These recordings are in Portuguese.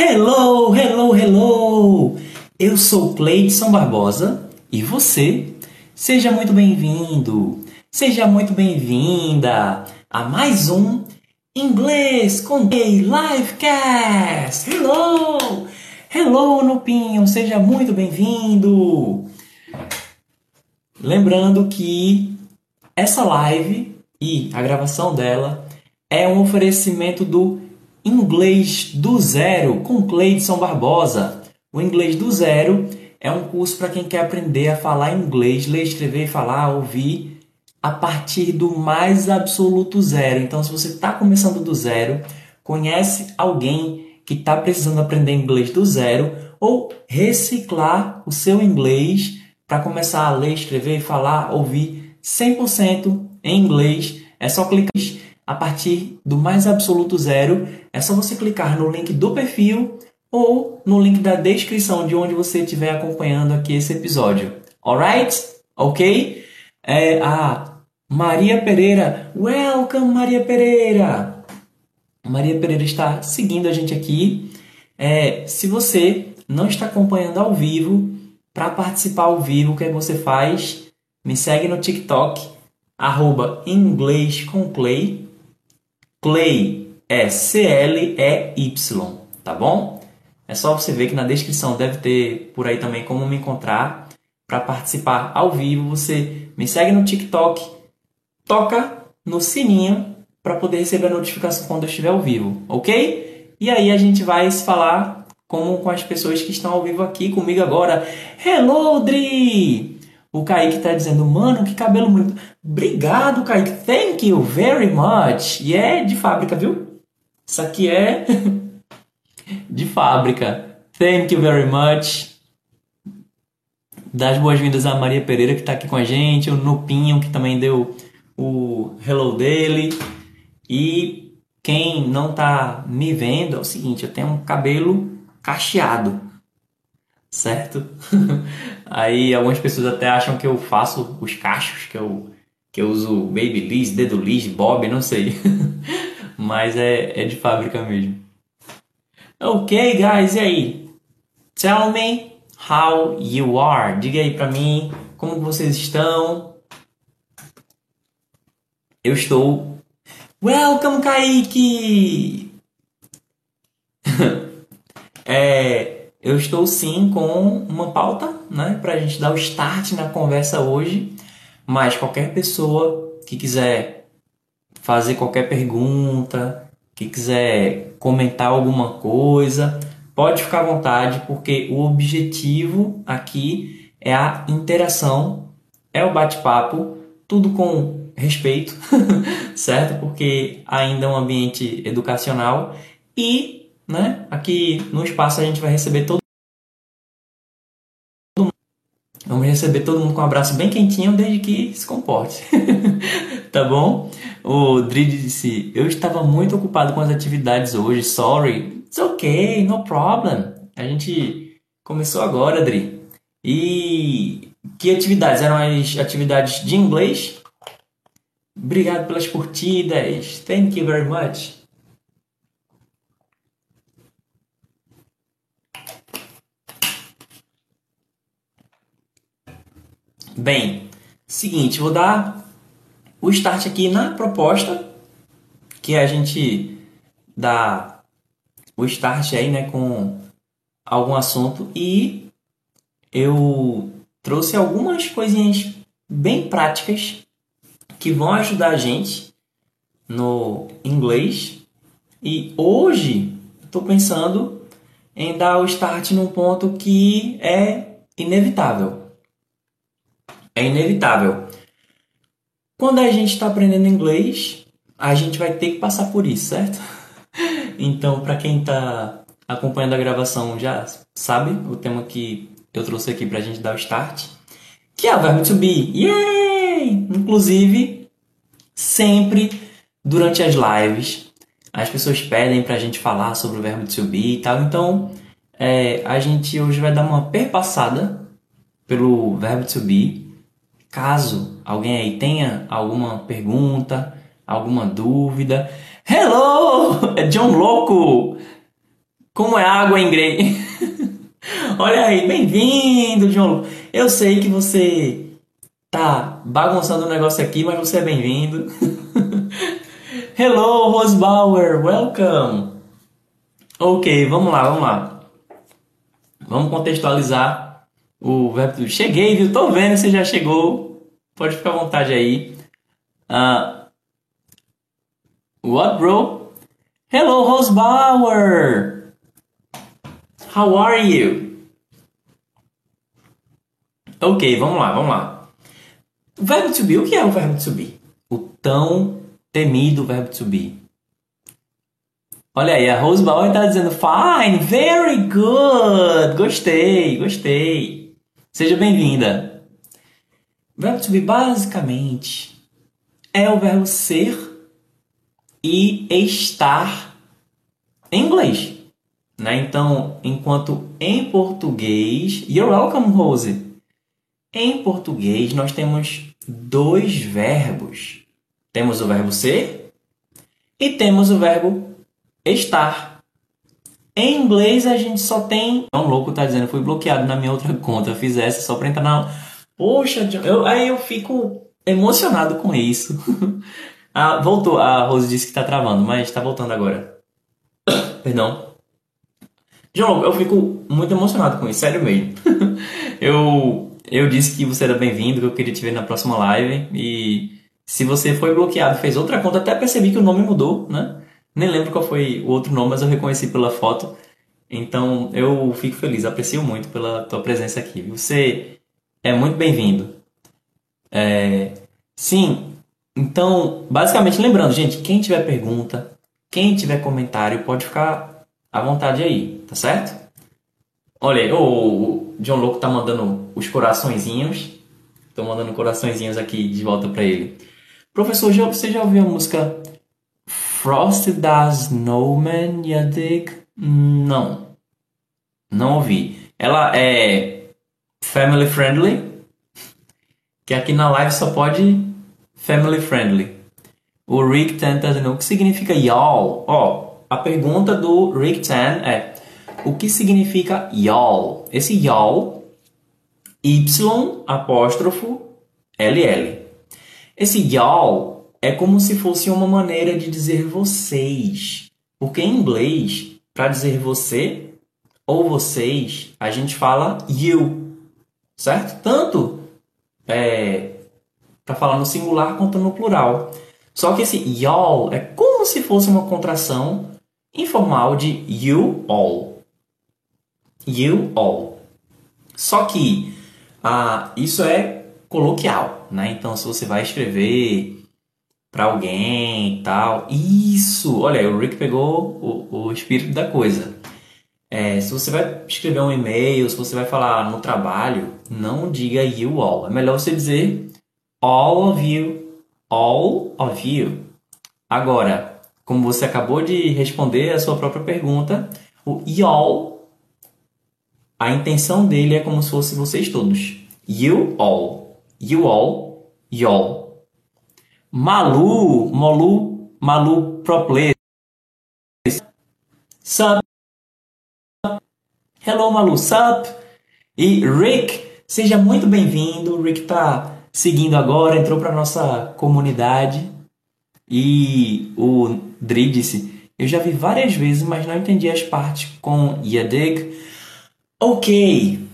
Hello, hello, hello! Eu sou Cleidson Barbosa e você? Seja muito bem-vindo, seja muito bem-vinda a mais um Inglês com Gay Livecast! Hello! Hello, Nupinho, seja muito bem-vindo! Lembrando que essa live e a gravação dela é um oferecimento do Inglês do Zero com Cleidson Barbosa. O Inglês do Zero é um curso para quem quer aprender a falar inglês, ler, escrever, falar, ouvir a partir do mais absoluto zero. Então, se você está começando do zero, conhece alguém que está precisando aprender inglês do zero ou reciclar o seu inglês para começar a ler, escrever, falar, ouvir 100% em inglês, é só clicar a partir do mais absoluto zero. É só você clicar no link do perfil ou no link da descrição de onde você estiver acompanhando aqui esse episódio. Alright? Ok? É, a Maria Pereira. Welcome, Maria Pereira! Maria Pereira está seguindo a gente aqui. É, se você não está acompanhando ao vivo, para participar ao vivo, o que, é que você faz? Me segue no TikTok, arroba inglês com Clay. Clay é C-L-E-Y, tá bom? É só você ver que na descrição deve ter por aí também como me encontrar para participar ao vivo. Você me segue no TikTok, toca no sininho para poder receber a notificação quando eu estiver ao vivo, ok? E aí a gente vai se falar como com as pessoas que estão ao vivo aqui comigo agora. Hello, Dri! O Kaique está dizendo, mano, que cabelo muito. Obrigado, Kaique. Thank you very much. E é de fábrica, viu? Isso aqui é de fábrica. Thank you very much. Das boas-vindas a Maria Pereira, que está aqui com a gente. O Nupinho, que também deu o hello dele. E quem não está me vendo é o seguinte: eu tenho um cabelo cacheado, certo? Aí algumas pessoas até acham que eu faço os cachos, que eu, que eu uso Babyliss, Dedoliss, Bob, não sei. Mas é, é de fábrica mesmo. Ok, guys, e aí? Tell me how you are. Diga aí pra mim como vocês estão. Eu estou. Welcome, Kaique! É, eu estou sim com uma pauta, né, para a gente dar o start na conversa hoje. Mas qualquer pessoa que quiser fazer qualquer pergunta, que quiser comentar alguma coisa, pode ficar à vontade, porque o objetivo aqui é a interação, é o bate-papo, tudo com respeito, certo? Porque ainda é um ambiente educacional e né? Aqui no espaço a gente vai receber todo mundo. Vamos receber todo mundo com um abraço bem quentinho desde que se comporte. tá bom? O Drid disse: Eu estava muito ocupado com as atividades hoje, sorry. It's okay, no problem. A gente começou agora, Dri. E que atividades? Eram as atividades de inglês? Obrigado pelas curtidas. Thank you very much. Bem, seguinte, vou dar o start aqui na proposta, que a gente dá o start aí, né, com algum assunto e eu trouxe algumas coisinhas bem práticas que vão ajudar a gente no inglês. E hoje estou pensando em dar o start num ponto que é inevitável é inevitável. Quando a gente está aprendendo inglês, a gente vai ter que passar por isso, certo? Então, para quem está acompanhando a gravação já sabe o tema que eu trouxe aqui para a gente dar o start, que é o verbo to be. Yay! Inclusive, sempre durante as lives, as pessoas pedem para a gente falar sobre o verbo to be e tal. Então, é, a gente hoje vai dar uma perpassada pelo verbo to be Caso alguém aí tenha alguma pergunta, alguma dúvida. Hello! É John Louco! Como é água em inglês? Olha aí, bem-vindo, João. Eu sei que você tá bagunçando o negócio aqui, mas você é bem-vindo. Hello, Rosbauer, welcome. Ok, vamos lá, vamos lá. Vamos contextualizar o verbo. Cheguei, viu? Tô vendo que você já chegou. Pode ficar à vontade aí. Uh, what, bro? Hello, Rosbauer. How are you? Ok, vamos lá, vamos lá. O verbo to be, o que é o verbo to be? O tão temido verbo to be. Olha aí, a Rose Bauer está dizendo fine, very good, gostei, gostei. Seja bem-vinda. Verbo to be basicamente é o verbo ser e estar em inglês. Né? Então, enquanto em português, you're welcome, Rose. Em português, nós temos dois verbos. Temos o verbo ser e temos o verbo estar. Em inglês a gente só tem. É um louco tá dizendo, fui bloqueado na minha outra conta. Fiz essa só pra entrar na. Poxa, eu, aí eu fico emocionado com isso. ah, voltou. A Rose disse que tá travando, mas tá voltando agora. Perdão. João, eu fico muito emocionado com isso, sério mesmo. eu, eu disse que você era bem-vindo, que eu queria te ver na próxima live. E se você foi bloqueado, fez outra conta, até percebi que o nome mudou, né? Nem lembro qual foi o outro nome, mas eu reconheci pela foto. Então eu fico feliz, aprecio muito pela tua presença aqui. Você é muito bem-vindo. É... Sim, então, basicamente, lembrando, gente, quem tiver pergunta, quem tiver comentário, pode ficar à vontade aí, tá certo? Olha o John Louco tá mandando os coraçõezinhos. Tô mandando coraçõezinhos aqui de volta para ele. Professor, você já ouviu a música Frosted as Snowman, Yadig? Não. Não ouvi. Ela é family friendly, que aqui na live só pode family friendly. O Rick Tan tá dizendo o que significa y'all. Ó, a pergunta do Rick Tan é o que significa y'all? Esse y'all, Y apóstrofo LL. Esse y'all é como se fosse uma maneira de dizer vocês. Porque em inglês, para dizer você ou vocês, a gente fala you, certo? Tanto é, para falar no singular quanto no plural. Só que esse y'all é como se fosse uma contração informal de you all. You all. Só que ah, isso é coloquial, né? Então, se você vai escrever para alguém e tal. Isso! Olha, o Rick pegou o, o espírito da coisa. É, se você vai escrever um e-mail, se você vai falar no trabalho, não diga you all. É melhor você dizer all of you. All of you. Agora, como você acabou de responder a sua própria pergunta, o y'all, a intenção dele é como se fosse vocês todos. You all. You all. Y'all. Malu, Molu, Malu Pro Player. Sup? Hello, Malu, sup? E Rick, seja muito bem-vindo. O Rick tá seguindo agora, entrou para nossa comunidade. E o Dri disse: Eu já vi várias vezes, mas não entendi as partes com Yadig. Ok,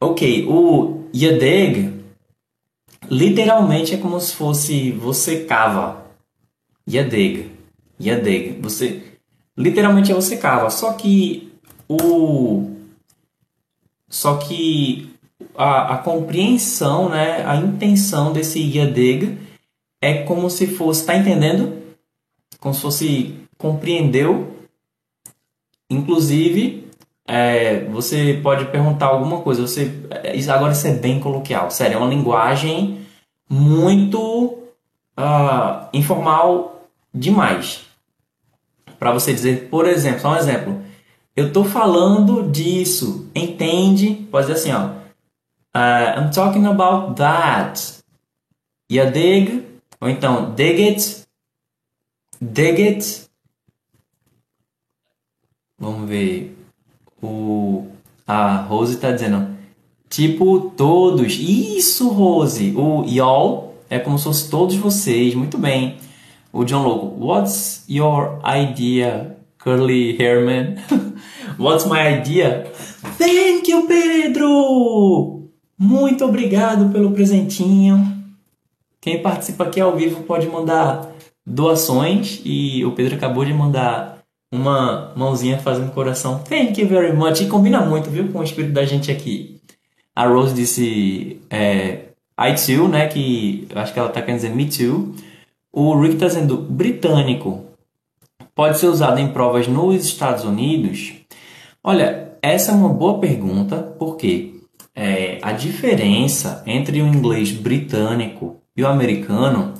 ok. O Yadig Literalmente é como se fosse você cava. Yadega. Yadega. Você literalmente é você cava, só que o só que a, a compreensão, né, a intenção desse Yadega é como se fosse, tá entendendo? Como se fosse compreendeu. Inclusive, é, você pode perguntar alguma coisa. Você, agora isso é bem coloquial, sério, é uma linguagem muito uh, informal demais. Para você dizer, por exemplo, só um exemplo. Eu estou falando disso, entende? Pode dizer assim, ó. Uh, I'm talking about that. a dig? Ou então, dig it. Dig it. Vamos ver. O, a Rose está dizendo, tipo todos. Isso, Rose. O y'all é como se fosse todos vocês. Muito bem. O John Logo, what's your idea, curly hair man? what's my idea? Thank you, Pedro! Muito obrigado pelo presentinho. Quem participa aqui ao vivo pode mandar doações e o Pedro acabou de mandar uma mãozinha fazendo coração. Thank you very much. E combina muito, viu, com o espírito da gente aqui. A Rose disse é, I too, né? Que acho que ela tá querendo dizer me too. O Rick está dizendo britânico. Pode ser usado em provas nos Estados Unidos? Olha, essa é uma boa pergunta, porque é, a diferença entre o inglês britânico e o americano.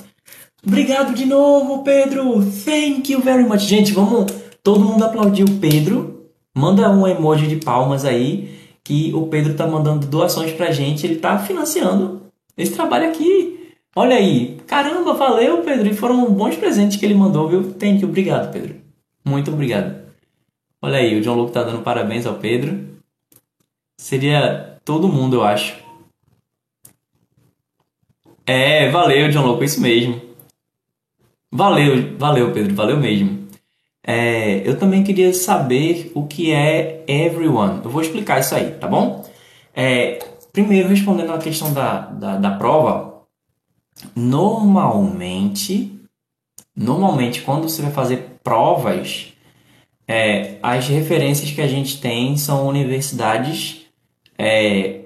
Obrigado de novo, Pedro! Thank you very much. Gente, vamos todo mundo aplaudir o Pedro. Manda um emoji de palmas aí, que o Pedro tá mandando doações pra gente. Ele tá financiando esse trabalho aqui. Olha aí, caramba, valeu, Pedro. E foram bons presentes que ele mandou, viu? Thank obrigado, Pedro. Muito obrigado. Olha aí, o John Luke tá dando parabéns ao Pedro. Seria todo mundo, eu acho. É, valeu, John Luke, isso mesmo. Valeu, valeu, Pedro, valeu mesmo. É, eu também queria saber o que é everyone. Eu vou explicar isso aí, tá bom? É, primeiro, respondendo a questão da, da, da prova, Normalmente, normalmente quando você vai fazer provas, é, as referências que a gente tem são universidades é,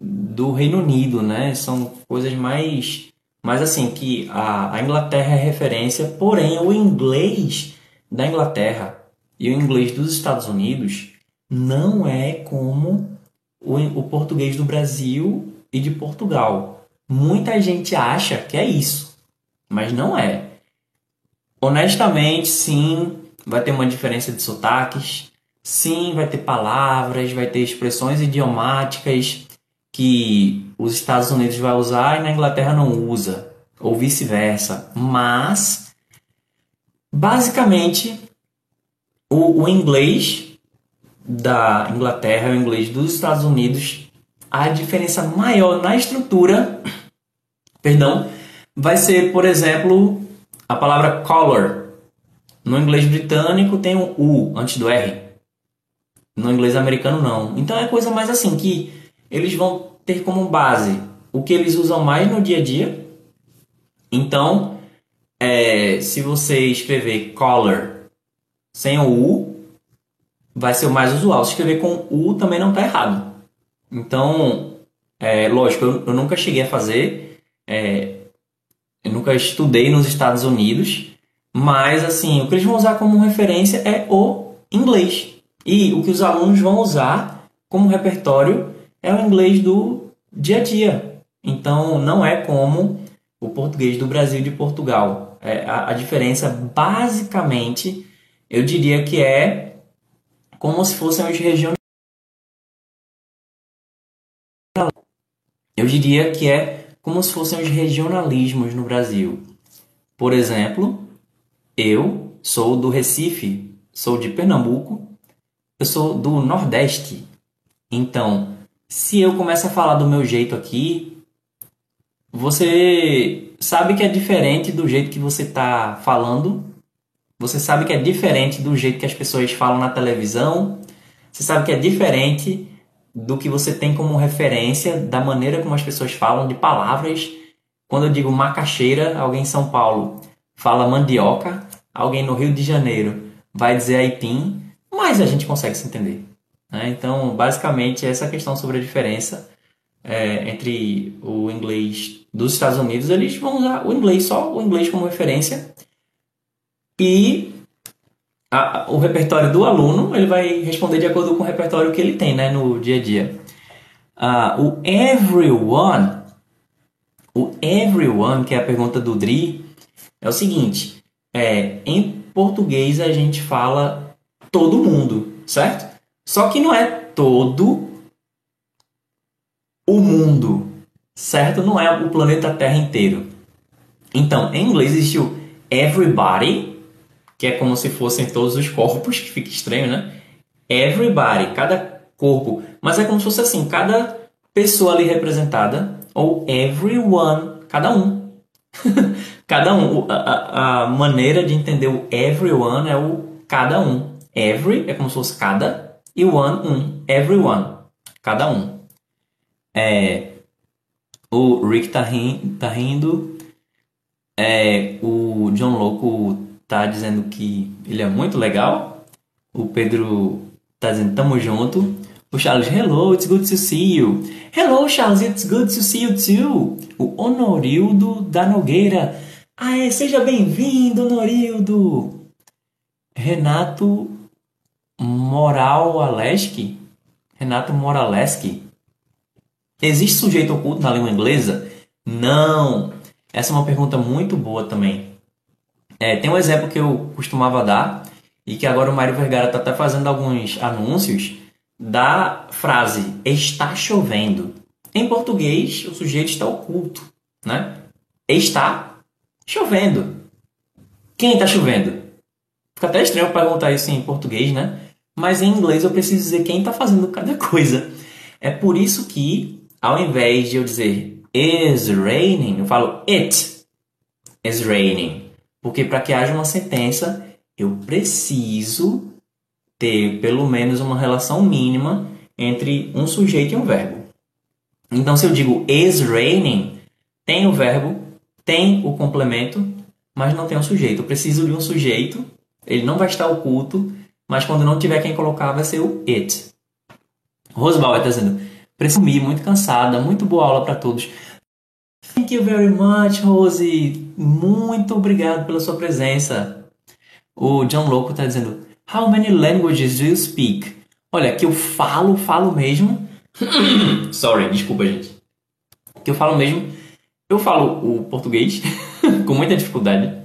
do Reino Unido, né? São coisas mais, mais assim que a, a Inglaterra é referência, porém o inglês da Inglaterra e o inglês dos Estados Unidos não é como o, o português do Brasil e de Portugal. Muita gente acha que é isso, mas não é. Honestamente, sim, vai ter uma diferença de sotaques, sim, vai ter palavras, vai ter expressões idiomáticas que os Estados Unidos vai usar e na Inglaterra não usa, ou vice-versa. Mas, basicamente, o, o inglês da Inglaterra e o inglês dos Estados Unidos, a diferença maior na estrutura perdão, vai ser, por exemplo, a palavra color. No inglês britânico tem um U antes do R. No inglês americano não. Então é coisa mais assim que eles vão ter como base o que eles usam mais no dia a dia. Então, é, se você escrever color sem o U, vai ser o mais usual. Se escrever com U também não está errado. Então, é, lógico, eu, eu nunca cheguei a fazer é, eu nunca estudei nos Estados Unidos, mas assim, o que eles vão usar como referência é o inglês. E o que os alunos vão usar como repertório é o inglês do dia a dia. Então, não é como português do Brasil e de Portugal. É, a, a diferença, basicamente, eu diria que é como se fossem as regiões. Eu diria que é como se fossem os regionalismos no Brasil. Por exemplo, eu sou do Recife, sou de Pernambuco, eu sou do Nordeste. Então, se eu começo a falar do meu jeito aqui, você sabe que é diferente do jeito que você está falando, você sabe que é diferente do jeito que as pessoas falam na televisão, você sabe que é diferente do que você tem como referência da maneira como as pessoas falam de palavras. Quando eu digo macaxeira, alguém em São Paulo fala mandioca, alguém no Rio de Janeiro vai dizer aipim, mas a gente consegue se entender. Né? Então, basicamente, essa questão sobre a diferença é, entre o inglês dos Estados Unidos, eles vão usar o inglês só, o inglês como referência, e a, o repertório do aluno ele vai responder de acordo com o repertório que ele tem né, no dia a dia. Uh, o everyone, o everyone, que é a pergunta do Dri, é o seguinte: é, em português a gente fala todo mundo, certo? Só que não é todo o mundo, certo? Não é o planeta Terra inteiro. Então, em inglês existe o everybody, que é como se fossem todos os corpos, que fica estranho, né? everybody, cada corpo. Mas é como se fosse assim, cada pessoa ali representada, ou everyone, cada um. cada um. A, a, maneira de entender o everyone é o cada um. Every é como se fosse cada, e one, um. Everyone, cada um. É, o Rick tá, ri, tá rindo. É, o John Louco tá dizendo que ele é muito legal. O Pedro tá dizendo tamo junto. O Charles, hello, it's good to see you. Hello, Charles, it's good to see you too. O Honorildo da Nogueira. Ah, seja bem-vindo, Honorildo. Renato Moral Aleski. Renato Moraleski. Existe sujeito oculto na língua inglesa? Não. Essa é uma pergunta muito boa também. É, tem um exemplo que eu costumava dar e que agora o Mário Vergara está até fazendo alguns anúncios da frase está chovendo. Em português, o sujeito está oculto, né? Está chovendo. Quem está chovendo? Fica até estranho perguntar isso em português, né? Mas em inglês eu preciso dizer quem está fazendo cada coisa. É por isso que, ao invés de eu dizer is raining, eu falo it is raining. Porque para que haja uma sentença, eu preciso ter pelo menos uma relação mínima entre um sujeito e um verbo. Então, se eu digo is raining, tem o verbo, tem o complemento, mas não tem o sujeito. Eu preciso de um sujeito, ele não vai estar oculto, mas quando não tiver quem colocar, vai ser o it. Rosbal está dizendo: presumi, muito cansada, muito boa aula para todos. Thank you very much, Rose. Muito obrigado pela sua presença. O John Louco está dizendo: How many languages do you speak? Olha, que eu falo, falo mesmo. Sorry, desculpa, gente. Que eu falo mesmo. Eu falo o português com muita dificuldade.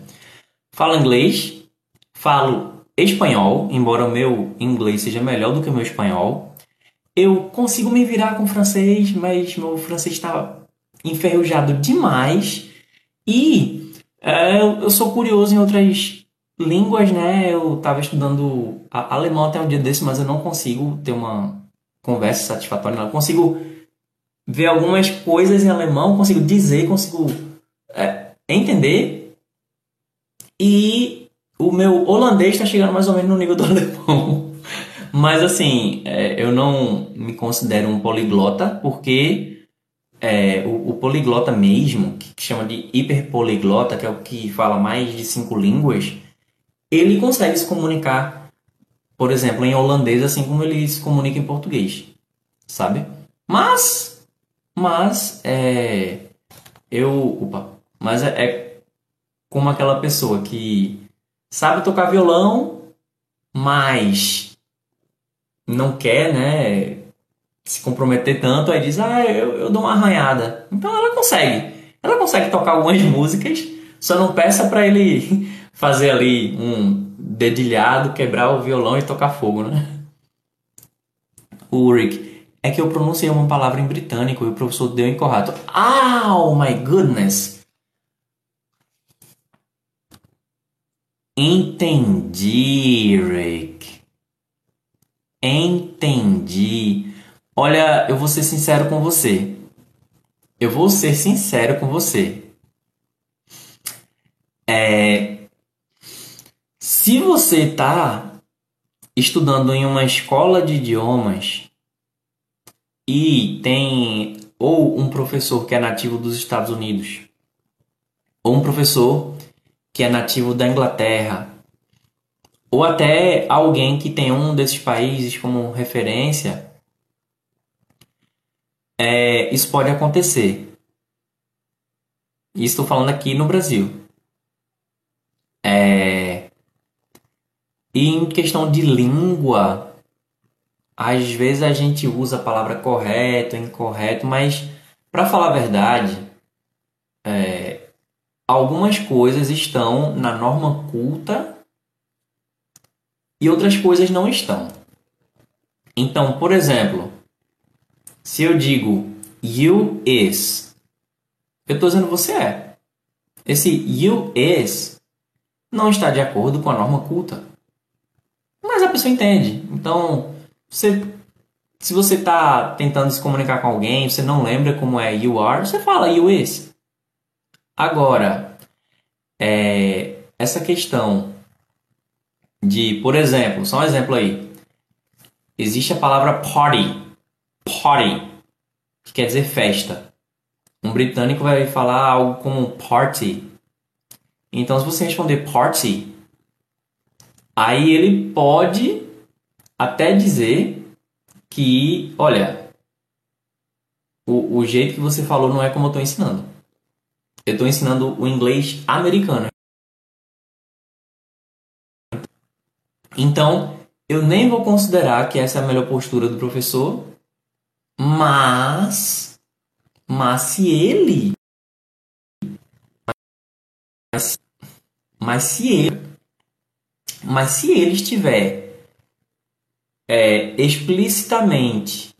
Falo inglês. Falo espanhol, embora o meu inglês seja melhor do que o meu espanhol. Eu consigo me virar com francês, mas meu francês está enferrujado demais. E é, eu sou curioso em outras Línguas, né? Eu estava estudando alemão até um dia desse, mas eu não consigo ter uma conversa satisfatória. Não. Consigo ver algumas coisas em alemão, consigo dizer, consigo é, entender. E o meu holandês está chegando mais ou menos no nível do alemão. Mas assim, é, eu não me considero um poliglota, porque é, o, o, poliglota mesmo, que chama de hiperpoliglota, que é o que fala mais de cinco línguas, ele consegue se comunicar, por exemplo, em holandês, assim como ele se comunica em português, sabe? Mas, mas, é, eu, opa, mas é, é como aquela pessoa que sabe tocar violão, mas não quer, né, se comprometer tanto, aí diz, ah, eu, eu dou uma arranhada. Então ela consegue. Ela consegue tocar algumas músicas, só não peça para ele fazer ali um dedilhado, quebrar o violão e tocar fogo, né? O Rick, é que eu pronunciei uma palavra em britânico e o professor deu incorreto. Oh my goodness! Entendi, Rick. Entendi. Olha, eu vou ser sincero com você. Eu vou ser sincero com você. É, se você está estudando em uma escola de idiomas e tem ou um professor que é nativo dos Estados Unidos, ou um professor que é nativo da Inglaterra, ou até alguém que tem um desses países como referência, é, isso pode acontecer. E estou falando aqui no Brasil. E em questão de língua, às vezes a gente usa a palavra correto, incorreto, mas para falar a verdade, é, algumas coisas estão na norma culta e outras coisas não estão. Então, por exemplo, se eu digo you is, eu estou dizendo você é. Esse you is não está de acordo com a norma culta. Mas a pessoa entende. Então, Você, se você está tentando se comunicar com alguém, você não lembra como é you are, você fala you is. Agora, é, essa questão de, por exemplo, só um exemplo aí. Existe a palavra party. Party, que quer dizer festa. Um britânico vai falar algo como party. Então, se você responder party, aí ele pode até dizer que, olha, o, o jeito que você falou não é como eu estou ensinando. Eu estou ensinando o inglês americano. Então, eu nem vou considerar que essa é a melhor postura do professor, mas, mas se ele, mas, mas se ele, mas se ele estiver é, explicitamente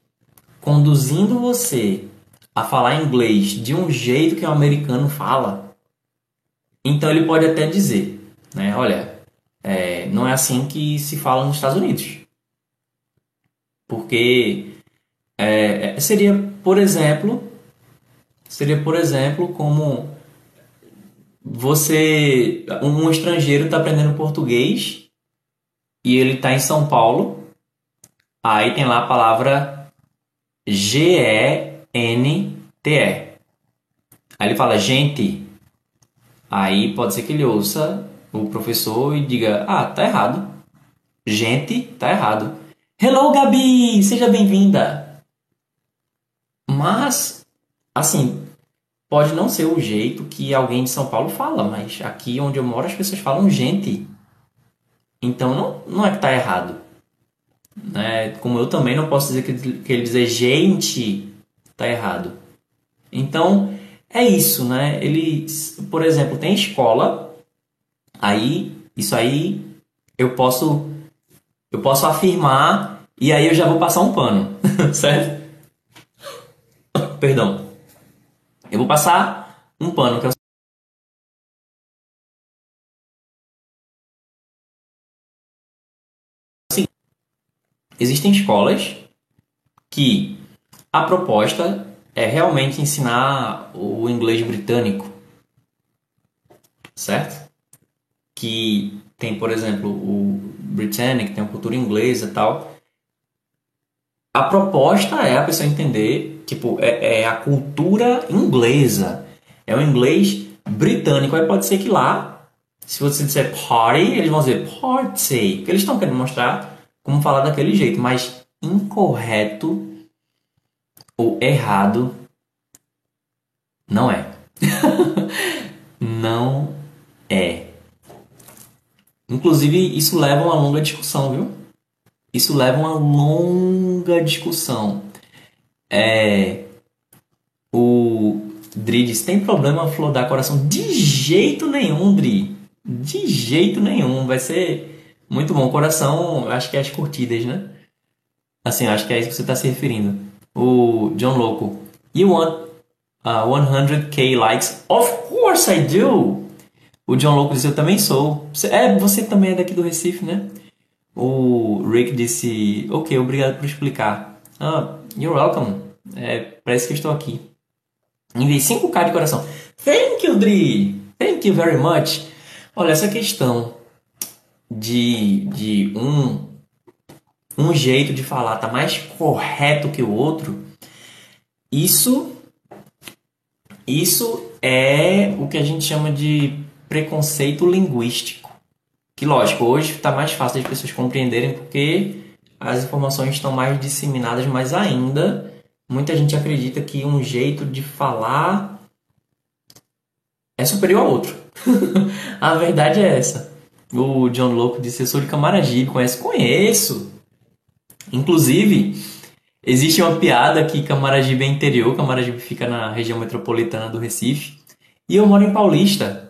conduzindo você a falar inglês de um jeito que o americano fala, então ele pode até dizer, né, olha, é, não é assim que se fala nos Estados Unidos. Porque é, é, seria, por exemplo, seria, por exemplo, como você, um estrangeiro está aprendendo português e ele está em São Paulo, aí tem lá a palavra G-E-N-T-E. Aí ele fala gente, aí pode ser que ele ouça o professor e diga: Ah, tá errado. Gente, tá errado. Hello, Gabi! Seja bem-vinda! Mas, assim, pode não ser o jeito que alguém de São Paulo fala, mas aqui onde eu moro as pessoas falam gente. Então não, não é que tá errado. Né? Como eu também não posso dizer que, que ele dizer gente tá errado. Então é isso, né? Ele, por exemplo, tem escola Aí, isso aí eu posso eu posso afirmar e aí eu já vou passar um pano, certo? Perdão. Eu vou passar um pano que é assim, existem escolas que a proposta é realmente ensinar o inglês britânico, certo? Que tem, por exemplo, o Britannic, tem a cultura inglesa e tal. A proposta é a pessoa entender, tipo, é, é a cultura inglesa. É o inglês britânico. Aí pode ser que lá, se você disser party, eles vão dizer party. Porque eles estão querendo mostrar como falar daquele jeito. Mas incorreto ou errado não é. não é. Inclusive, isso leva a uma longa discussão, viu? Isso leva a uma longa discussão. É, o Dri diz, tem problema flodar coração? De jeito nenhum, Dri. De jeito nenhum. Vai ser muito bom. Coração, acho que é as curtidas, né? Assim, acho que é isso que você está se referindo. O John Loco. You want uh, 100k likes? Of course I do! O John Louco disse, eu também sou. É, você também é daqui do Recife, né? O Rick disse, ok, obrigado por explicar. Ah, you're welcome. É, parece que estou aqui. Enviei 5k de coração. Thank you, Dri! Thank you very much. Olha, essa questão de, de um, um jeito de falar tá mais correto que o outro, isso, isso é o que a gente chama de preconceito linguístico. Que, lógico, hoje está mais fácil as pessoas compreenderem porque as informações estão mais disseminadas, mas ainda muita gente acredita que um jeito de falar é superior ao outro. a verdade é essa. O John Locke disse: Eu sou de Camaragibe, conhece? Conheço. Inclusive, existe uma piada que Camaragibe é interior, Camaragibe fica na região metropolitana do Recife, e eu moro em Paulista.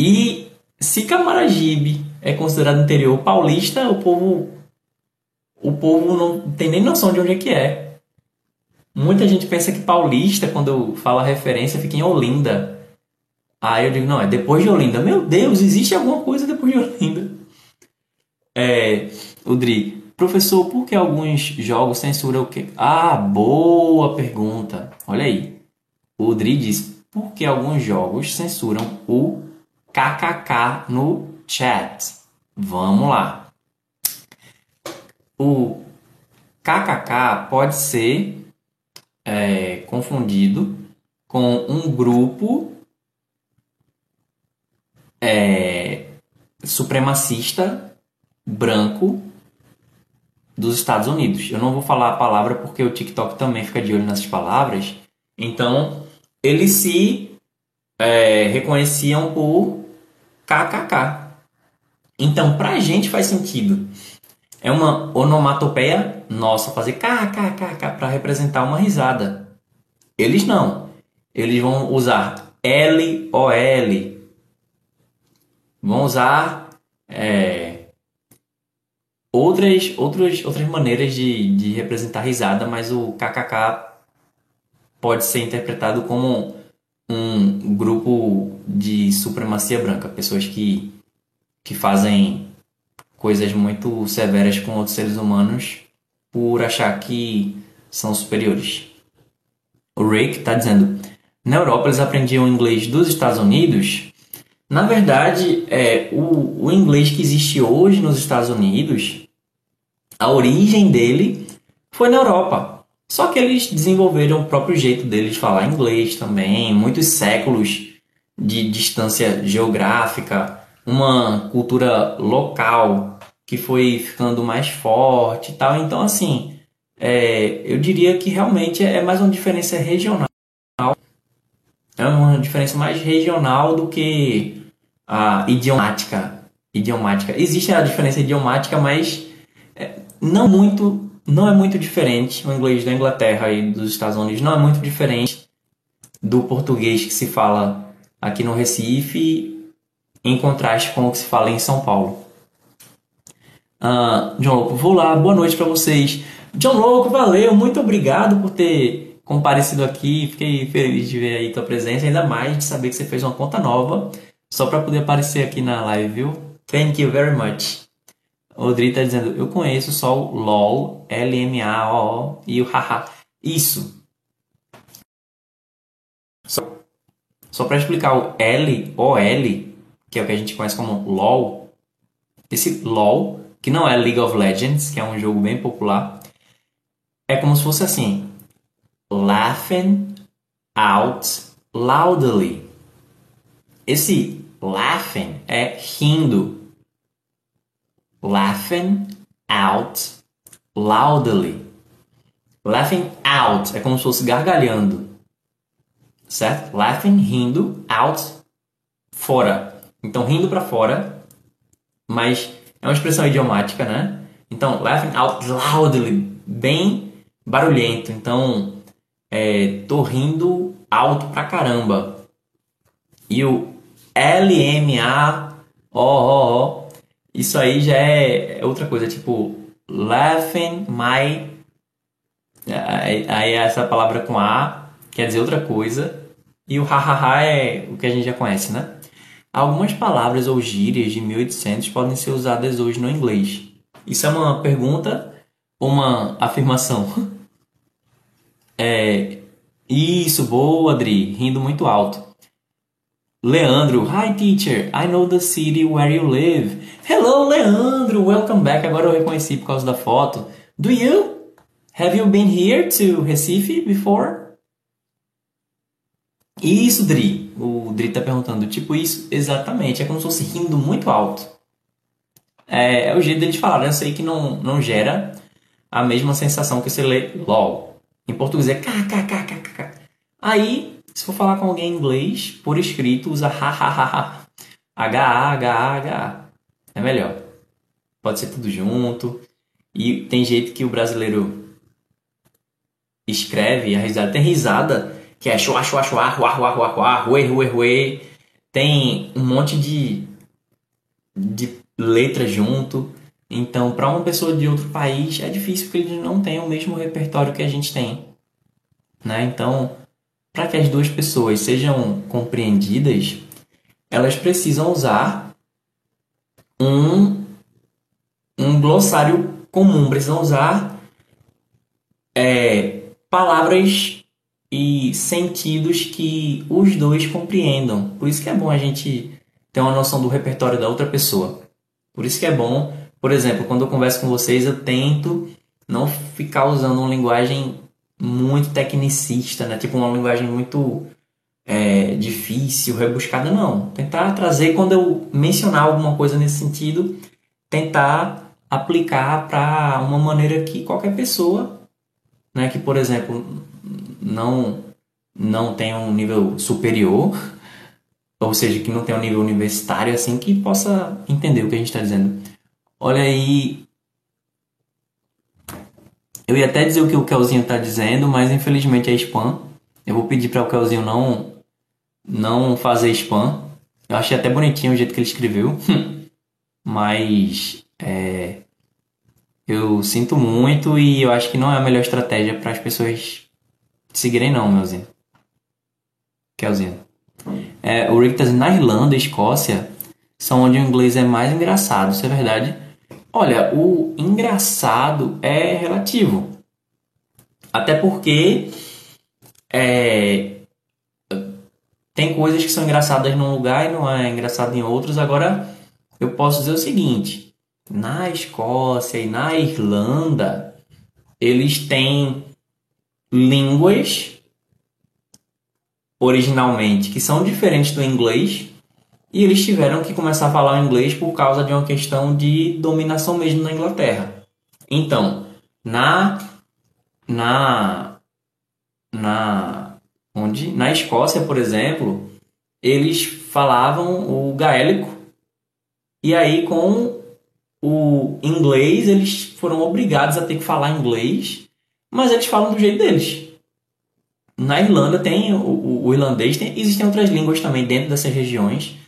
E se Camaragibe é considerado interior paulista, o povo o povo não tem nem noção de onde é que é. Muita gente pensa que paulista, quando fala referência, fica em Olinda. Aí eu digo, não, é depois de Olinda. Meu Deus, existe alguma coisa depois de Olinda? É, o Dri, Professor, por que alguns jogos censuram o quê? Ah, boa pergunta. Olha aí. O Dri diz, por que alguns jogos censuram o KKK no chat? Vamos lá. O KKK pode ser é, confundido com um grupo é, supremacista branco dos Estados Unidos. Eu não vou falar a palavra porque o TikTok também fica de olho nessas palavras. Então, eles se é, reconheciam por KKK. Então, pra gente faz sentido. É uma onomatopeia nossa fazer KKKK para representar uma risada. Eles não. Eles vão usar LOL. Vão usar é, outras, outras, outras maneiras de, de representar risada, mas o KKK pode ser interpretado como um grupo de supremacia branca, pessoas que, que fazem coisas muito severas com outros seres humanos por achar que são superiores. O Rick está dizendo: na Europa eles aprendiam inglês dos Estados Unidos. Na verdade, é, o, o inglês que existe hoje nos Estados Unidos, a origem dele foi na Europa. Só que eles desenvolveram o próprio jeito deles de falar inglês também, muitos séculos de distância geográfica, uma cultura local que foi ficando mais forte e tal. Então, assim, é, eu diria que realmente é mais uma diferença regional. É uma diferença mais regional do que a idiomática. idiomática. Existe a diferença idiomática, mas é, não muito, não é muito diferente. O inglês da Inglaterra e dos Estados Unidos não é muito diferente do português que se fala aqui no Recife, em contraste com o que se fala em São Paulo. Uh, John Louco, vou lá, boa noite para vocês. John Louco, valeu, muito obrigado por ter comparecido aqui. Fiquei feliz de ver aí tua presença, ainda mais de saber que você fez uma conta nova só para poder aparecer aqui na live, viu? Thank you very much. Odri tá dizendo, eu conheço só o LOL, L-M-A-O, e o haha. Isso. Só, só para explicar o L-O-L, que é o que a gente conhece como LOL. Esse LOL que não é League of Legends, que é um jogo bem popular, é como se fosse assim: laughing out loudly. Esse laughing é rindo. Laughing out loudly. Laughing out é como se fosse gargalhando. Certo? Laughing, rindo, out, fora. Então, rindo para fora, mas é uma expressão idiomática, né? Então, laughing out loudly, bem barulhento. Então, é, tô rindo alto pra caramba. E o L-M-A-O-O-O, isso aí já é outra coisa, tipo, laughing my. Aí essa palavra com A quer dizer outra coisa. E o ha-ha-ha é o que a gente já conhece, né? Algumas palavras ou gírias de 1800 podem ser usadas hoje no inglês. Isso é uma pergunta ou uma afirmação? É, isso, boa, Adri, rindo muito alto. Leandro, hi teacher, I know the city where you live. Hello, Leandro, welcome back. Agora eu reconheci por causa da foto. Do you? Have you been here to Recife before? Isso, Dri. O Dri tá perguntando, tipo isso? Exatamente, é como se fosse rindo muito alto. É, é o jeito deles falar, eu sei que não, não gera a mesma sensação que você lê LOL. Em português é kkkkkk. Aí, se for falar com alguém em inglês, por escrito, usa ha ha ha ha. H-A, H-A, H-A. É melhor. Pode ser tudo junto. E tem jeito que o brasileiro escreve a risada. Tem risada que é chua, chua, chua, rua, rua, rua, rua, rue, rue, rue. Tem um monte de, de letras junto. Então, para uma pessoa de outro país é difícil porque eles não têm o mesmo repertório que a gente tem. Né? Então, para que as duas pessoas sejam compreendidas, elas precisam usar um, um glossário comum, precisam usar é, palavras e sentidos que os dois compreendam. Por isso que é bom a gente ter uma noção do repertório da outra pessoa. Por isso que é bom, por exemplo, quando eu converso com vocês, eu tento não ficar usando uma linguagem muito tecnicista, né? Tipo uma linguagem muito é, difícil, rebuscada, não. Tentar trazer, quando eu mencionar alguma coisa nesse sentido, tentar aplicar para uma maneira que qualquer pessoa, né, que por exemplo não não tem um nível superior, ou seja, que não tem um nível universitário assim, que possa entender o que a gente está dizendo. Olha aí, eu ia até dizer o que o Kelzinho está dizendo, mas infelizmente é spam. Eu vou pedir para o Kelzinho não não fazer spam. Eu achei até bonitinho o jeito que ele escreveu, mas é, eu sinto muito e eu acho que não é a melhor estratégia para as pessoas seguirem, não, meuzinho. Kelzinho. É, o Rick tá na Irlanda, Escócia, são onde o inglês é mais engraçado, isso é verdade? Olha, o engraçado é relativo. Até porque é, tem coisas que são engraçadas num lugar e não é engraçado em outros. Agora, eu posso dizer o seguinte: na Escócia e na Irlanda, eles têm línguas originalmente que são diferentes do inglês e eles tiveram que começar a falar inglês por causa de uma questão de dominação mesmo na Inglaterra. Então, na na na onde na Escócia, por exemplo, eles falavam o gaélico e aí com o inglês eles foram obrigados a ter que falar inglês, mas eles falam do jeito deles. Na Irlanda tem o, o, o irlandês, tem, existem outras línguas também dentro dessas regiões.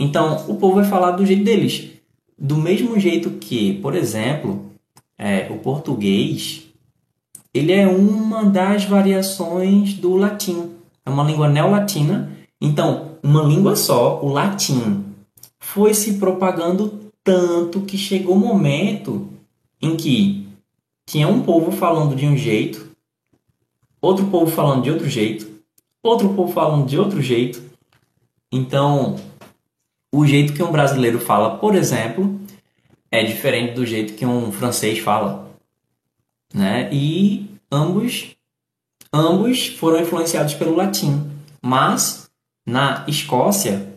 Então o povo vai falar do jeito deles. Do mesmo jeito que, por exemplo, é, o português ele é uma das variações do latim. É uma língua neolatina. Então, uma língua só, o latim, foi se propagando tanto que chegou o um momento em que tinha um povo falando de um jeito, outro povo falando de outro jeito, outro povo falando de outro jeito. Então, o jeito que um brasileiro fala, por exemplo, é diferente do jeito que um francês fala né? E ambos ambos foram influenciados pelo latim, mas na Escócia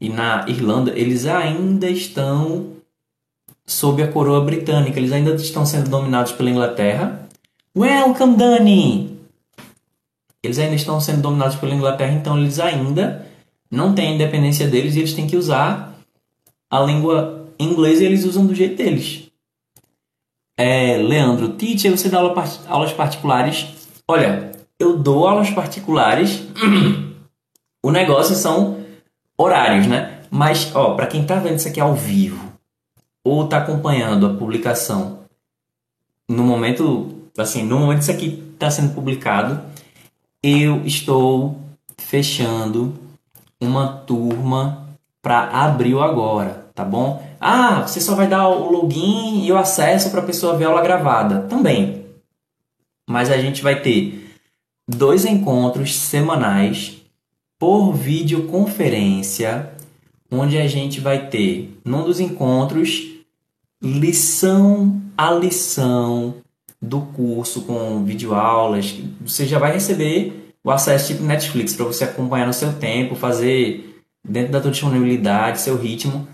e na Irlanda eles ainda estão sob a coroa britânica, eles ainda estão sendo dominados pela Inglaterra. Welcome, Dani! Eles ainda estão sendo dominados pela Inglaterra, então eles ainda não têm a independência deles e eles têm que usar a língua inglesa e eles usam do jeito deles é, Leandro, teacher, você dá aula, aulas particulares? Olha, eu dou aulas particulares. o negócio são horários, né? Mas, ó, para quem tá vendo isso aqui ao vivo ou tá acompanhando a publicação no momento, assim, no momento isso aqui está sendo publicado, eu estou fechando uma turma para abril agora, tá bom? Ah, você só vai dar o login e o acesso para a pessoa ver a aula gravada. Também. Mas a gente vai ter dois encontros semanais por videoconferência, onde a gente vai ter, num dos encontros, lição a lição do curso com videoaulas. Você já vai receber o acesso tipo Netflix para você acompanhar no seu tempo, fazer dentro da sua disponibilidade, seu ritmo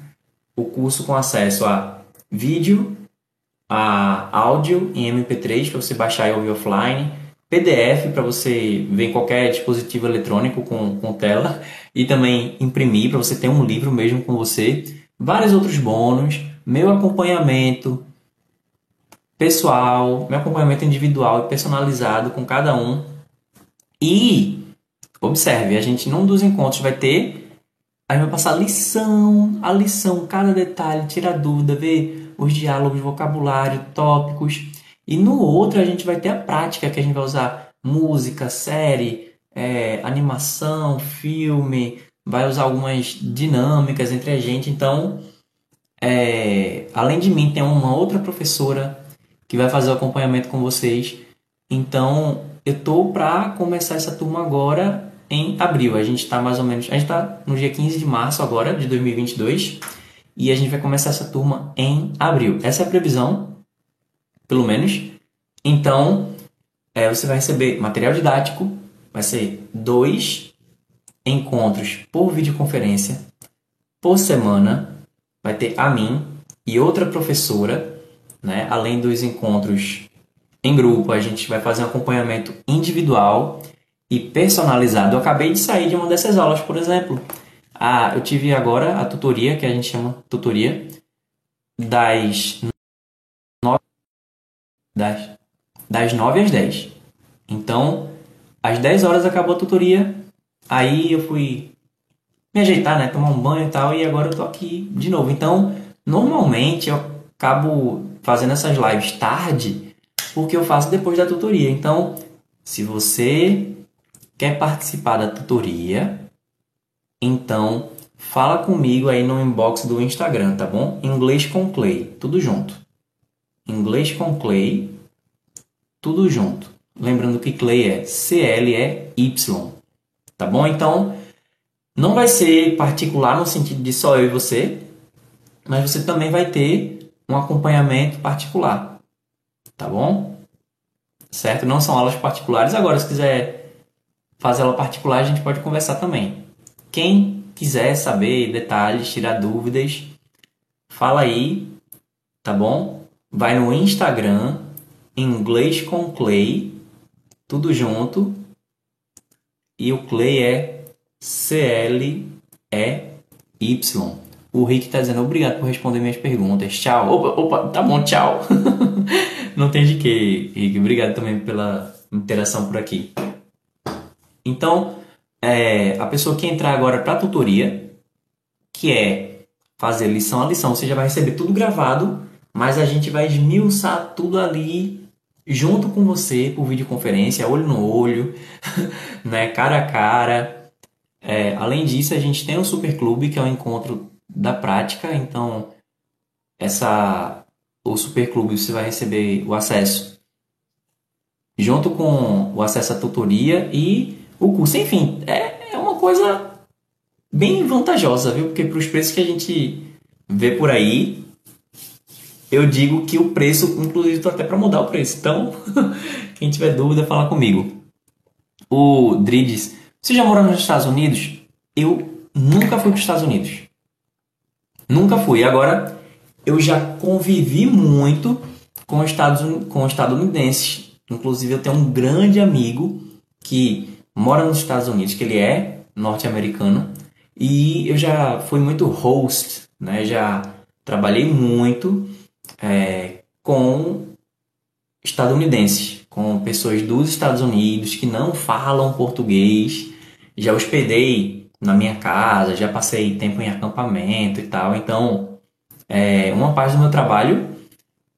o curso com acesso a vídeo, a áudio em MP3 para você baixar e ouvir offline, PDF para você ver em qualquer dispositivo eletrônico com, com tela e também imprimir para você ter um livro mesmo com você, vários outros bônus, meu acompanhamento pessoal, meu acompanhamento individual e personalizado com cada um. E observe, a gente num dos encontros vai ter Aí vai passar lição, a lição, cada detalhe, tirar dúvida, ver os diálogos, vocabulário, tópicos. E no outro a gente vai ter a prática, que a gente vai usar música, série, é, animação, filme, vai usar algumas dinâmicas entre a gente. Então, é, além de mim, tem uma outra professora que vai fazer o acompanhamento com vocês. Então, eu tô para começar essa turma agora em abril. A gente está mais ou menos, a gente está no dia 15 de março agora de 2022 e a gente vai começar essa turma em abril. Essa é a previsão, pelo menos. Então, é, você vai receber material didático, vai ser dois encontros por videoconferência por semana. Vai ter a mim e outra professora, né? Além dos encontros em grupo, a gente vai fazer um acompanhamento individual e personalizado. Eu acabei de sair de uma dessas aulas, por exemplo. Ah, eu tive agora a tutoria, que a gente chama tutoria, das 9, das, das 9 às 10. Então, às 10 horas acabou a tutoria, aí eu fui me ajeitar, né, tomar um banho e tal, e agora eu tô aqui de novo. Então, normalmente eu acabo fazendo essas lives tarde, porque eu faço depois da tutoria. Então, se você Quer participar da tutoria? Então, fala comigo aí no inbox do Instagram, tá bom? Inglês com Clay, tudo junto. Inglês com Clay, tudo junto. Lembrando que Clay é C-L-E-Y, tá bom? Então, não vai ser particular no sentido de só eu e você, mas você também vai ter um acompanhamento particular, tá bom? Certo? Não são aulas particulares. Agora, se quiser fazer ela particular, a gente pode conversar também. Quem quiser saber detalhes, tirar dúvidas, fala aí, tá bom? Vai no Instagram, inglês com Clay, tudo junto. E o Clay é C-L-E-Y. O Rick tá dizendo obrigado por responder minhas perguntas. Tchau. Opa, opa, tá bom, tchau. Não tem de que, Rick. Obrigado também pela interação por aqui. Então, é, a pessoa que entrar agora para a tutoria, que é fazer lição a lição, você já vai receber tudo gravado, mas a gente vai esmiuçar tudo ali junto com você por videoconferência, olho no olho, né, cara a cara. É, além disso, a gente tem o Super Clube, que é o encontro da prática, então essa o Super Clube você vai receber o acesso junto com o acesso à tutoria e o curso. Enfim, é, é uma coisa bem vantajosa, viu? Porque para os preços que a gente vê por aí, eu digo que o preço, inclusive, estou até para mudar o preço. Então, quem tiver dúvida, fala comigo. O Drides, você já morou nos Estados Unidos? Eu nunca fui para os Estados Unidos. Nunca fui. Agora, eu já convivi muito com, Estados, com estadunidenses. Inclusive, eu tenho um grande amigo que mora nos Estados Unidos, que ele é norte-americano, e eu já fui muito host, né? Já trabalhei muito é, com estadunidenses, com pessoas dos Estados Unidos que não falam português. Já hospedei na minha casa, já passei tempo em acampamento e tal. Então, é, uma parte do meu trabalho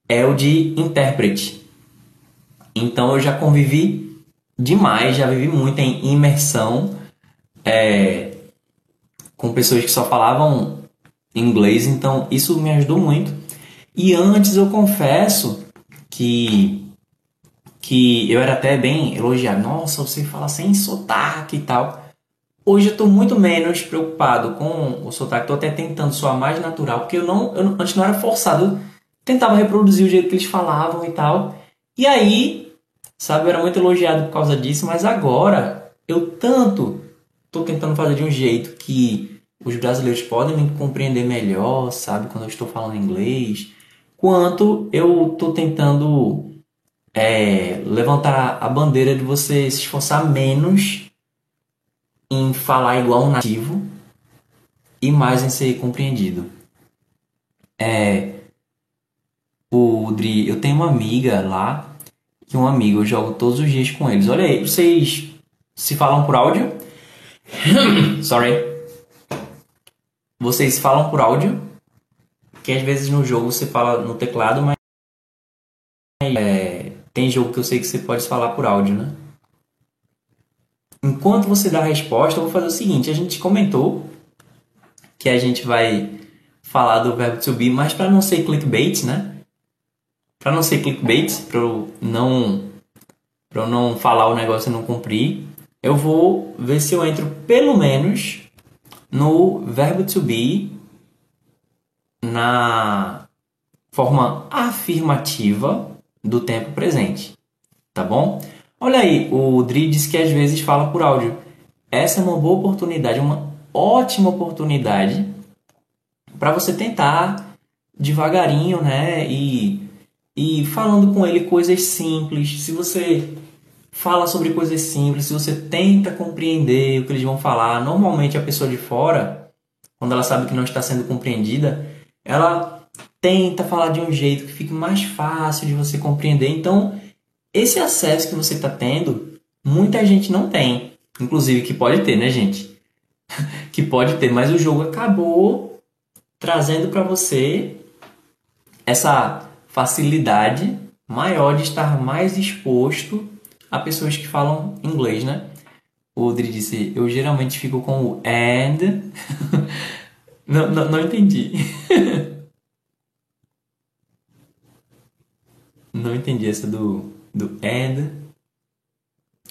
é o de intérprete. Então, eu já convivi demais, já vivi muito em imersão é, com pessoas que só falavam inglês, então isso me ajudou muito. E antes eu confesso que que eu era até bem elogiado. Nossa, você fala sem sotaque e tal. Hoje eu estou muito menos preocupado com o sotaque. Estou até tentando soar mais natural, porque eu não, eu, antes não era forçado. Tentava reproduzir o jeito que eles falavam e tal. E aí Sabe, eu era muito elogiado por causa disso, mas agora eu tanto estou tentando fazer de um jeito que os brasileiros podem me compreender melhor, sabe, quando eu estou falando inglês, quanto eu estou tentando é, levantar a bandeira de você se esforçar menos em falar igual um nativo e mais em ser compreendido. É, o Dri, eu tenho uma amiga lá que um amigo, eu jogo todos os dias com eles. Olha aí, vocês se falam por áudio? Sorry. Vocês falam por áudio? Que às vezes no jogo você fala no teclado, mas é, tem jogo que eu sei que você pode falar por áudio, né? Enquanto você dá a resposta, eu vou fazer o seguinte: a gente comentou que a gente vai falar do verbo to be, mas para não ser clickbait, né? para não ser clickbait, para eu não para não falar o negócio e não cumprir, eu vou ver se eu entro pelo menos no verbo to be na forma afirmativa do tempo presente, tá bom? Olha aí, o Dri diz que às vezes fala por áudio. Essa é uma boa oportunidade, uma ótima oportunidade para você tentar devagarinho, né? E, e falando com ele coisas simples. Se você fala sobre coisas simples, se você tenta compreender o que eles vão falar, normalmente a pessoa de fora, quando ela sabe que não está sendo compreendida, ela tenta falar de um jeito que fique mais fácil de você compreender. Então, esse acesso que você está tendo, muita gente não tem. Inclusive que pode ter, né, gente? que pode ter, mas o jogo acabou trazendo para você essa facilidade maior de estar mais exposto a pessoas que falam inglês, né? O Audrey disse, eu geralmente fico com o and. não, não, não entendi. não entendi essa do, do and.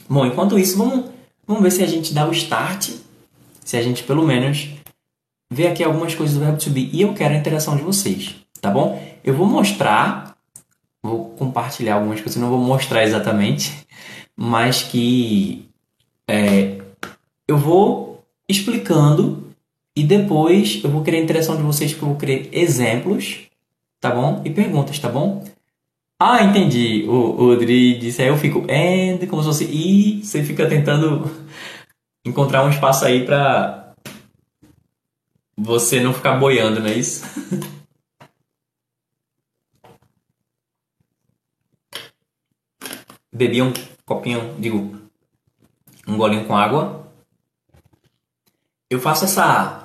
Bom, enquanto isso, vamos, vamos ver se a gente dá o start. Se a gente, pelo menos, vê aqui algumas coisas do verbo to be. E eu quero a interação de vocês, tá bom? Eu vou mostrar, vou compartilhar algumas coisas, não vou mostrar exatamente, mas que é, eu vou explicando e depois eu vou querer a interação de vocês, que eu vou querer exemplos, tá bom? E perguntas, tá bom? Ah, entendi. O, Odri disse aí eu fico and, como se fosse e, você fica tentando encontrar um espaço aí pra você não ficar boiando, não é isso? Bebi um copinho, digo, um golinho com água. Eu faço essa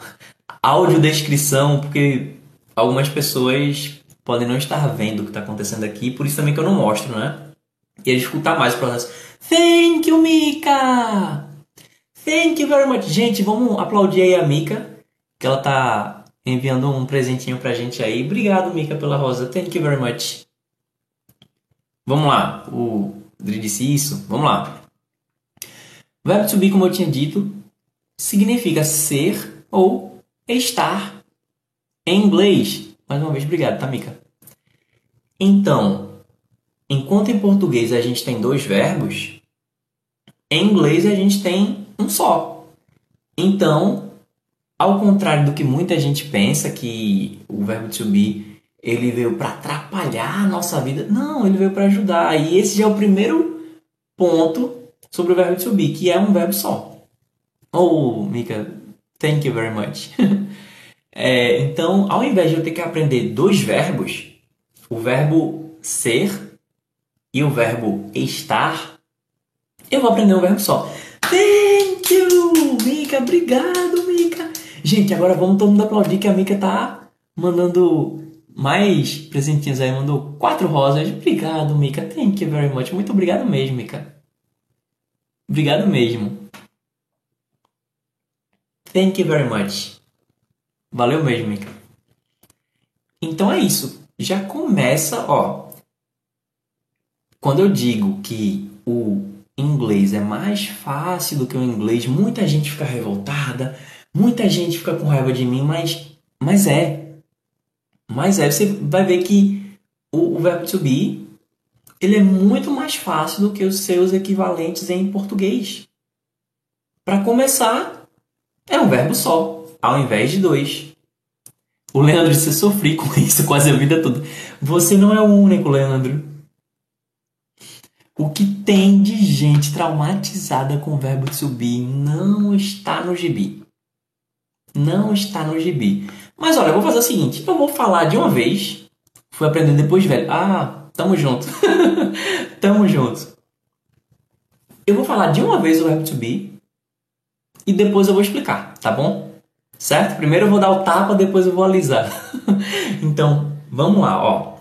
audiodescrição porque algumas pessoas podem não estar vendo o que está acontecendo aqui, por isso também que eu não mostro, né? E eles escutar mais o processo. Thank you, Mika! Thank you very much. Gente, vamos aplaudir aí a Mika, que ela tá enviando um presentinho pra gente aí. Obrigado, Mika, pela rosa. Thank you very much. Vamos lá. O Dri disse isso. Vamos lá. Verbo to be, como eu tinha dito, significa ser ou estar em inglês. Mais uma vez, obrigado. Tá, então, enquanto em português a gente tem dois verbos, em inglês a gente tem um só. Então, ao contrário do que muita gente pensa que o verbo to be ele veio para atrapalhar a nossa vida. Não, ele veio para ajudar. E esse já é o primeiro ponto sobre o verbo to be, que é um verbo só. Oh, Mika, thank you very much. é, então, ao invés de eu ter que aprender dois verbos, o verbo ser e o verbo estar, eu vou aprender um verbo só. Thank you, Mika. Obrigado, Mika. Gente, agora vamos todo mundo aplaudir que a Mika tá mandando mais presentinhos aí, mandou quatro rosas. Obrigado, Mika. Thank you very much. Muito obrigado mesmo, Mika. Obrigado mesmo. Thank you very much. Valeu mesmo, Mika. Então é isso. Já começa, ó. Quando eu digo que o inglês é mais fácil do que o inglês, muita gente fica revoltada, muita gente fica com raiva de mim, mas, mas é. Mas aí você vai ver que o, o verbo to be ele é muito mais fácil do que os seus equivalentes em português. Para começar, é um verbo só, ao invés de dois. O Leandro disse: sofri com isso quase a vida toda. Você não é o único, Leandro. O que tem de gente traumatizada com o verbo be não está no gibi. Não está no gibi. Mas olha, eu vou fazer o seguinte: eu vou falar de uma vez. Fui aprender depois, velho. Ah, tamo junto. tamo junto. Eu vou falar de uma vez o verbo to be e depois eu vou explicar, tá bom? Certo? Primeiro eu vou dar o tapa, depois eu vou alisar. então, vamos lá, ó.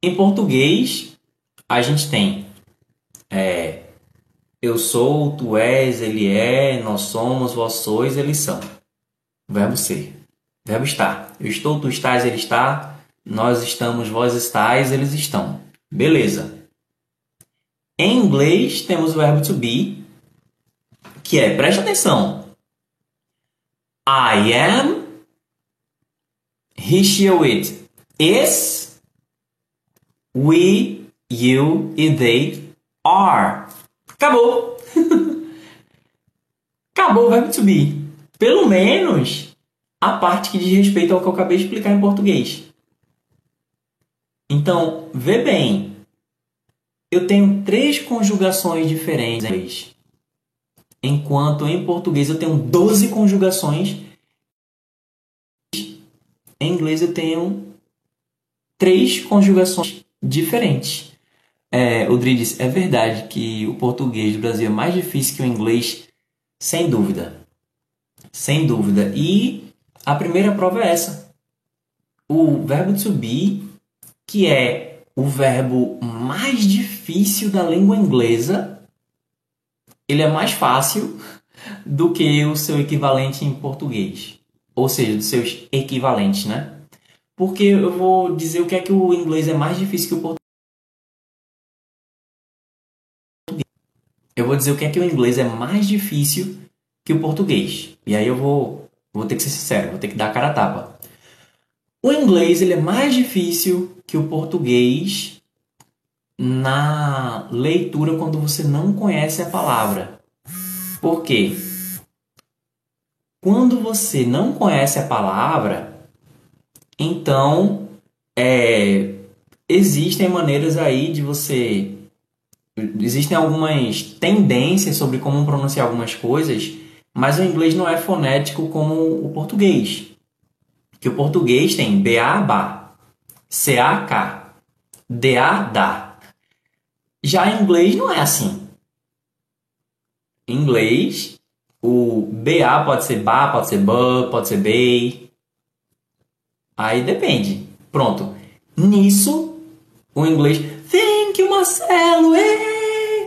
Em português, a gente tem é, eu sou, tu és, ele é, nós somos, vós sois, eles são. Verbo ser. Verbo estar. Eu estou, tu estás, ele está. nós estamos, vós estáis, eles estão. Beleza. Em inglês temos o verbo to be, que é, preste atenção. I am, he, she, it is, we, you e they are. Acabou. Acabou o verbo to be. Pelo menos a parte que diz respeito ao que eu acabei de explicar em português. Então, vê bem. Eu tenho três conjugações diferentes enquanto em português eu tenho 12 conjugações. Em inglês eu tenho três conjugações diferentes. É, disse, é verdade que o português do Brasil é mais difícil que o inglês, sem dúvida. Sem dúvida. E a primeira prova é essa. O verbo to be, que é o verbo mais difícil da língua inglesa, ele é mais fácil do que o seu equivalente em português. Ou seja, dos seus equivalentes, né? Porque eu vou dizer o que é que o inglês é mais difícil que o português. Eu vou dizer o que é que o inglês é mais difícil que o português. E aí eu vou, vou ter que ser sincero, vou ter que dar a cara a tapa. O inglês ele é mais difícil que o português na leitura quando você não conhece a palavra. Por quê? Quando você não conhece a palavra, então é, existem maneiras aí de você. Existem algumas tendências sobre como pronunciar algumas coisas, mas o inglês não é fonético como o português. Que o português tem BA, BA, CA, DA, DA. Já em inglês não é assim. Em inglês, o BA pode ser BA, pode ser BA, pode ser BAY. Aí depende. Pronto. Nisso, o inglês. Thank you, Marcelo! Ei!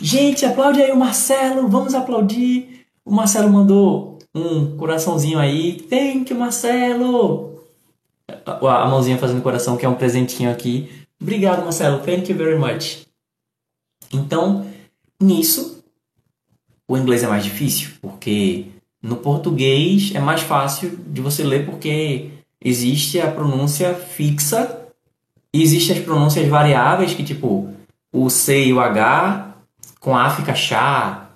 Gente, aplaude aí o Marcelo. Vamos aplaudir. O Marcelo mandou um coraçãozinho aí. Thank you, Marcelo! A mãozinha fazendo coração, que é um presentinho aqui. Obrigado, Marcelo. Thank you very much. Então, nisso, o inglês é mais difícil, porque no português é mais fácil de você ler porque existe a pronúncia fixa e existem as pronúncias variáveis que tipo o C e o H com A fica chá,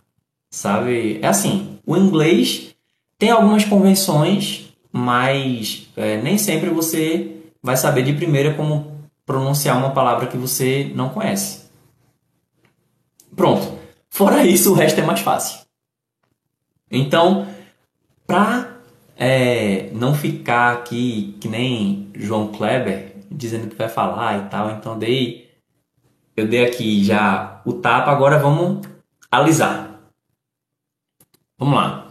sabe? É assim, o inglês tem algumas convenções, mas é, nem sempre você vai saber de primeira como pronunciar uma palavra que você não conhece. Pronto. Fora isso, o resto é mais fácil. Então, para é, não ficar aqui que nem João Kleber dizendo que vai falar e tal, então dei eu dei aqui já o tapa, agora vamos alisar. Vamos lá.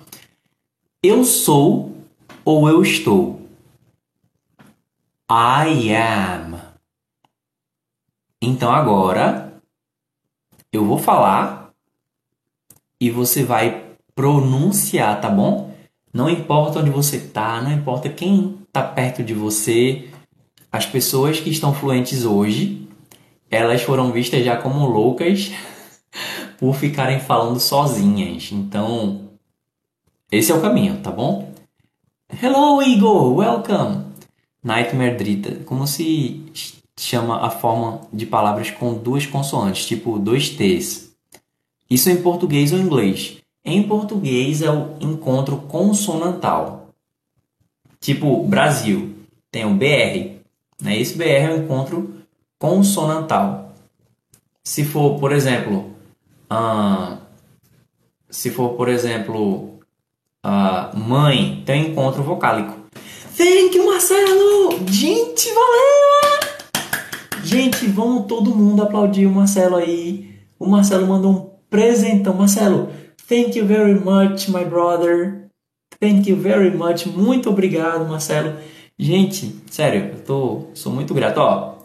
Eu sou ou eu estou? I am. Então agora eu vou falar e você vai pronunciar, tá bom? Não importa onde você tá, não importa quem tá perto de você, as pessoas que estão fluentes hoje, elas foram vistas já como loucas por ficarem falando sozinhas. Então, esse é o caminho, tá bom? Hello, Igor! Welcome! Nightmare Drita. Como se chama a forma de palavras com duas consoantes, tipo dois T's. Isso em português ou inglês? Em português é o encontro consonantal. Tipo Brasil, tem o BR. Né? Esse BR é o encontro consonantal. Se for, por exemplo, uh, se for, por exemplo, uh, mãe, tem um encontro vocálico. Thank you, Marcelo! Gente, valeu! Gente, vamos todo mundo aplaudir o Marcelo aí. O Marcelo mandou um presentão. Marcelo, thank you very much, my brother. Thank you very much. Muito obrigado, Marcelo. Gente, sério, eu tô, sou muito grato. Ó,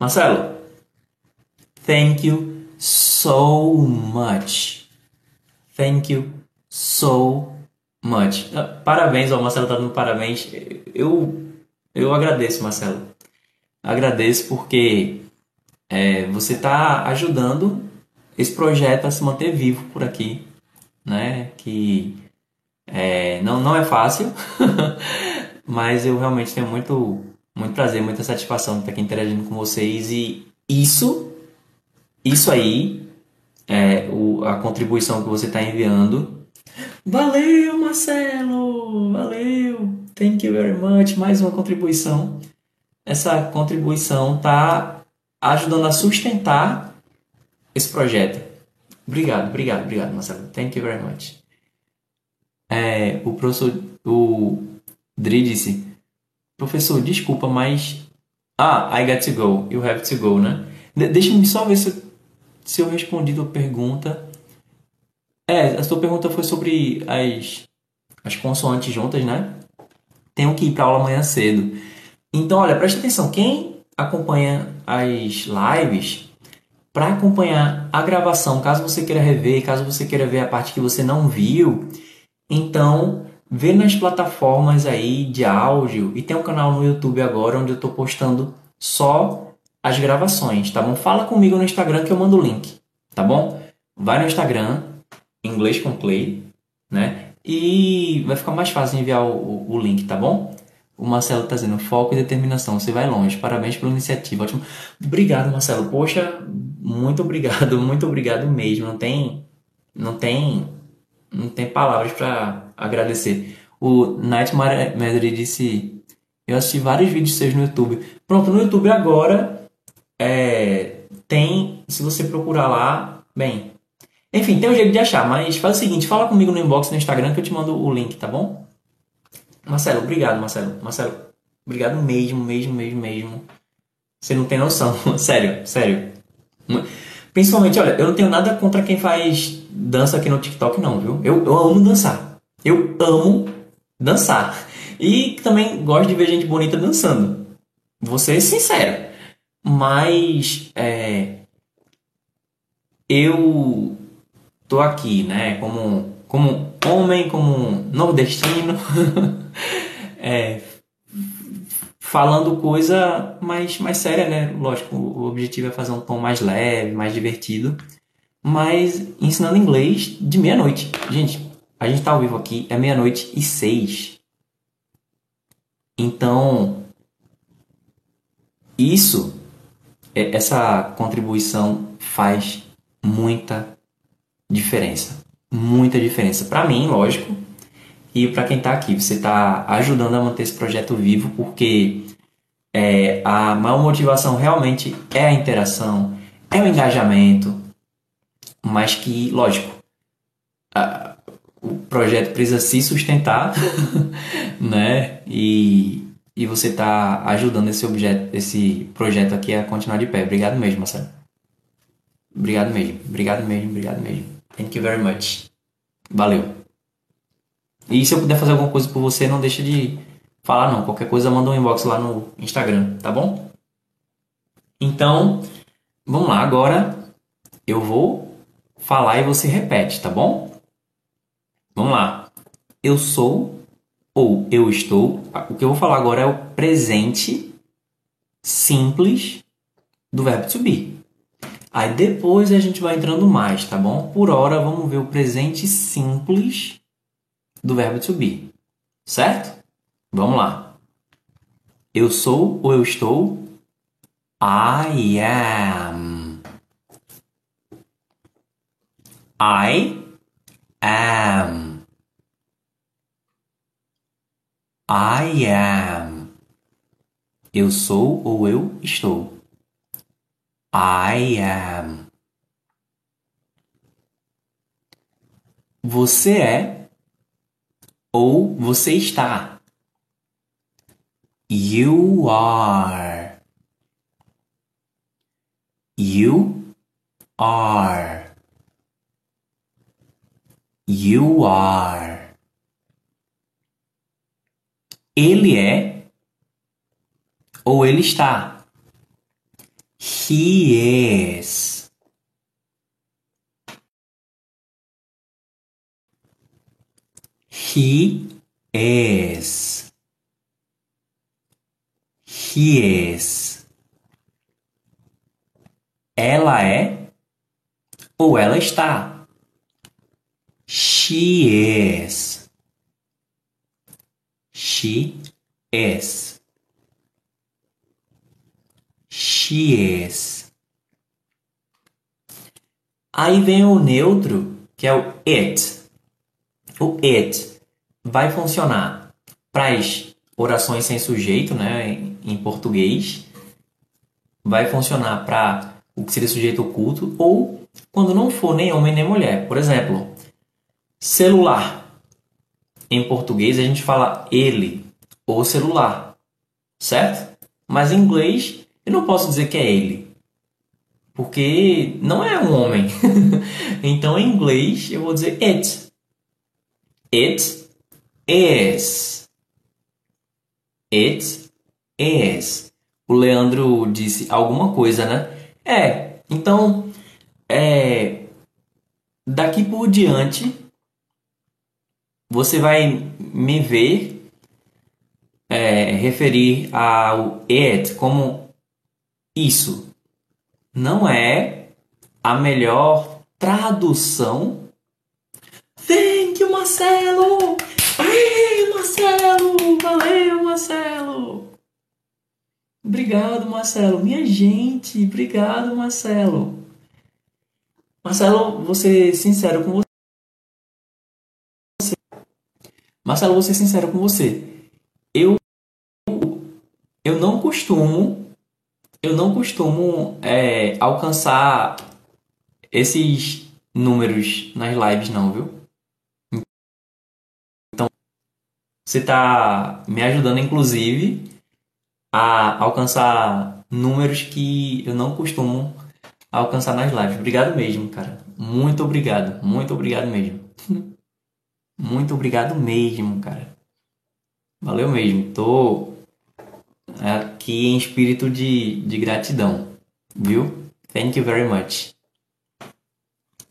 Marcelo, thank you so much. Thank you so much. Ah, parabéns, ó, Marcelo tá dando parabéns. Eu, eu agradeço, Marcelo. Agradeço porque é, você está ajudando esse projeto a se manter vivo por aqui, né? Que é, não, não é fácil, mas eu realmente tenho muito, muito prazer, muita satisfação de estar aqui interagindo com vocês e isso, isso aí, é o, a contribuição que você está enviando. Valeu, Marcelo! Valeu! Thank you very much. Mais uma contribuição. Essa contribuição está ajudando a sustentar esse projeto. Obrigado, obrigado, obrigado, Marcelo. Thank you very much. É, o professor, o Dri disse, professor, desculpa, mas... Ah, I got to go. You have to go, né? De Deixa-me só ver se, se eu respondi a tua pergunta. É, a sua pergunta foi sobre as, as consoantes juntas, né? Tenho que ir para aula amanhã cedo. Então, olha, preste atenção. Quem acompanha as lives, para acompanhar a gravação, caso você queira rever, caso você queira ver a parte que você não viu, então, vê nas plataformas aí de áudio e tem um canal no YouTube agora onde eu estou postando só as gravações, tá bom? Fala comigo no Instagram que eu mando o link, tá bom? Vai no Instagram, inglês com Clay, né? E vai ficar mais fácil enviar o, o, o link, tá bom? O Marcelo está dizendo foco e determinação, você vai longe. Parabéns pela iniciativa. Ótimo. Obrigado, Marcelo. Poxa, muito obrigado, muito obrigado mesmo. Não tem, não tem não tem palavras para agradecer. O Nightmare Madrid disse: Eu assisti vários vídeos seus no YouTube. Pronto, no YouTube agora é, tem. Se você procurar lá, bem. Enfim, tem um jeito de achar, mas faz o seguinte: fala comigo no inbox no Instagram que eu te mando o link, tá bom? Marcelo, obrigado, Marcelo. Marcelo, obrigado mesmo, mesmo, mesmo, mesmo. Você não tem noção. sério, sério. Principalmente, olha, eu não tenho nada contra quem faz dança aqui no TikTok, não, viu? Eu, eu amo dançar. Eu amo dançar. E também gosto de ver gente bonita dançando. Vou ser sincero. Mas é, eu tô aqui, né? Como, como homem, como nordestino, é, falando coisa mais, mais séria, né? Lógico, o objetivo é fazer um tom mais leve, mais divertido mas ensinando inglês de meia-noite. Gente, a gente está ao vivo aqui, é meia-noite e seis. Então, isso, é, essa contribuição faz muita diferença. Muita diferença. Para mim, lógico, e para quem está aqui. Você está ajudando a manter esse projeto vivo, porque é, a maior motivação realmente é a interação, é o engajamento, mas que, lógico, a, o projeto precisa se sustentar, né? E, e você está ajudando esse objeto, esse projeto aqui a continuar de pé. Obrigado mesmo, Marcelo. Obrigado mesmo, obrigado mesmo, obrigado mesmo. Thank you very much. Valeu. E se eu puder fazer alguma coisa por você, não deixa de falar não. Qualquer coisa, manda um inbox lá no Instagram, tá bom? Então, vamos lá. Agora eu vou falar e você repete, tá bom? Vamos lá. Eu sou ou eu estou. O que eu vou falar agora é o presente simples do verbo to be. Aí depois a gente vai entrando mais, tá bom? Por hora vamos ver o presente simples do verbo to be. Certo? Vamos lá. Eu sou ou eu estou? I am. I am. I am. Eu sou ou eu estou. I am. Você é ou você está. You are. You are. You are. Ele é ou ele está. He is. He is. He is. ela é ou ela está. She is. She is. She is. Aí vem o neutro, que é o it. O it vai funcionar para as orações sem sujeito, né, em português. Vai funcionar para o que seria sujeito oculto ou quando não for nem homem nem mulher. Por exemplo, celular. Em português a gente fala ele ou celular, certo? Mas em inglês eu não posso dizer que é ele, porque não é um homem. então em inglês eu vou dizer it. It is. It is. O Leandro disse alguma coisa, né? É, então, é, daqui por diante, você vai me ver é, referir ao it como isso. Não é a melhor tradução. Thank you, Marcelo! Ei, Marcelo! Valeu, Marcelo! Obrigado, Marcelo. Minha gente, obrigado, Marcelo. Marcelo, vou ser sincero com você. Marcelo, vou ser sincero com você. Eu eu não costumo eu não costumo é, alcançar esses números nas lives não, viu? Então você está me ajudando inclusive a alcançar números que eu não costumo alcançar nas lives. Obrigado mesmo, cara. Muito obrigado. Muito obrigado mesmo. Muito obrigado mesmo, cara. Valeu mesmo. Tô em espírito de, de gratidão. Viu? Thank you very much.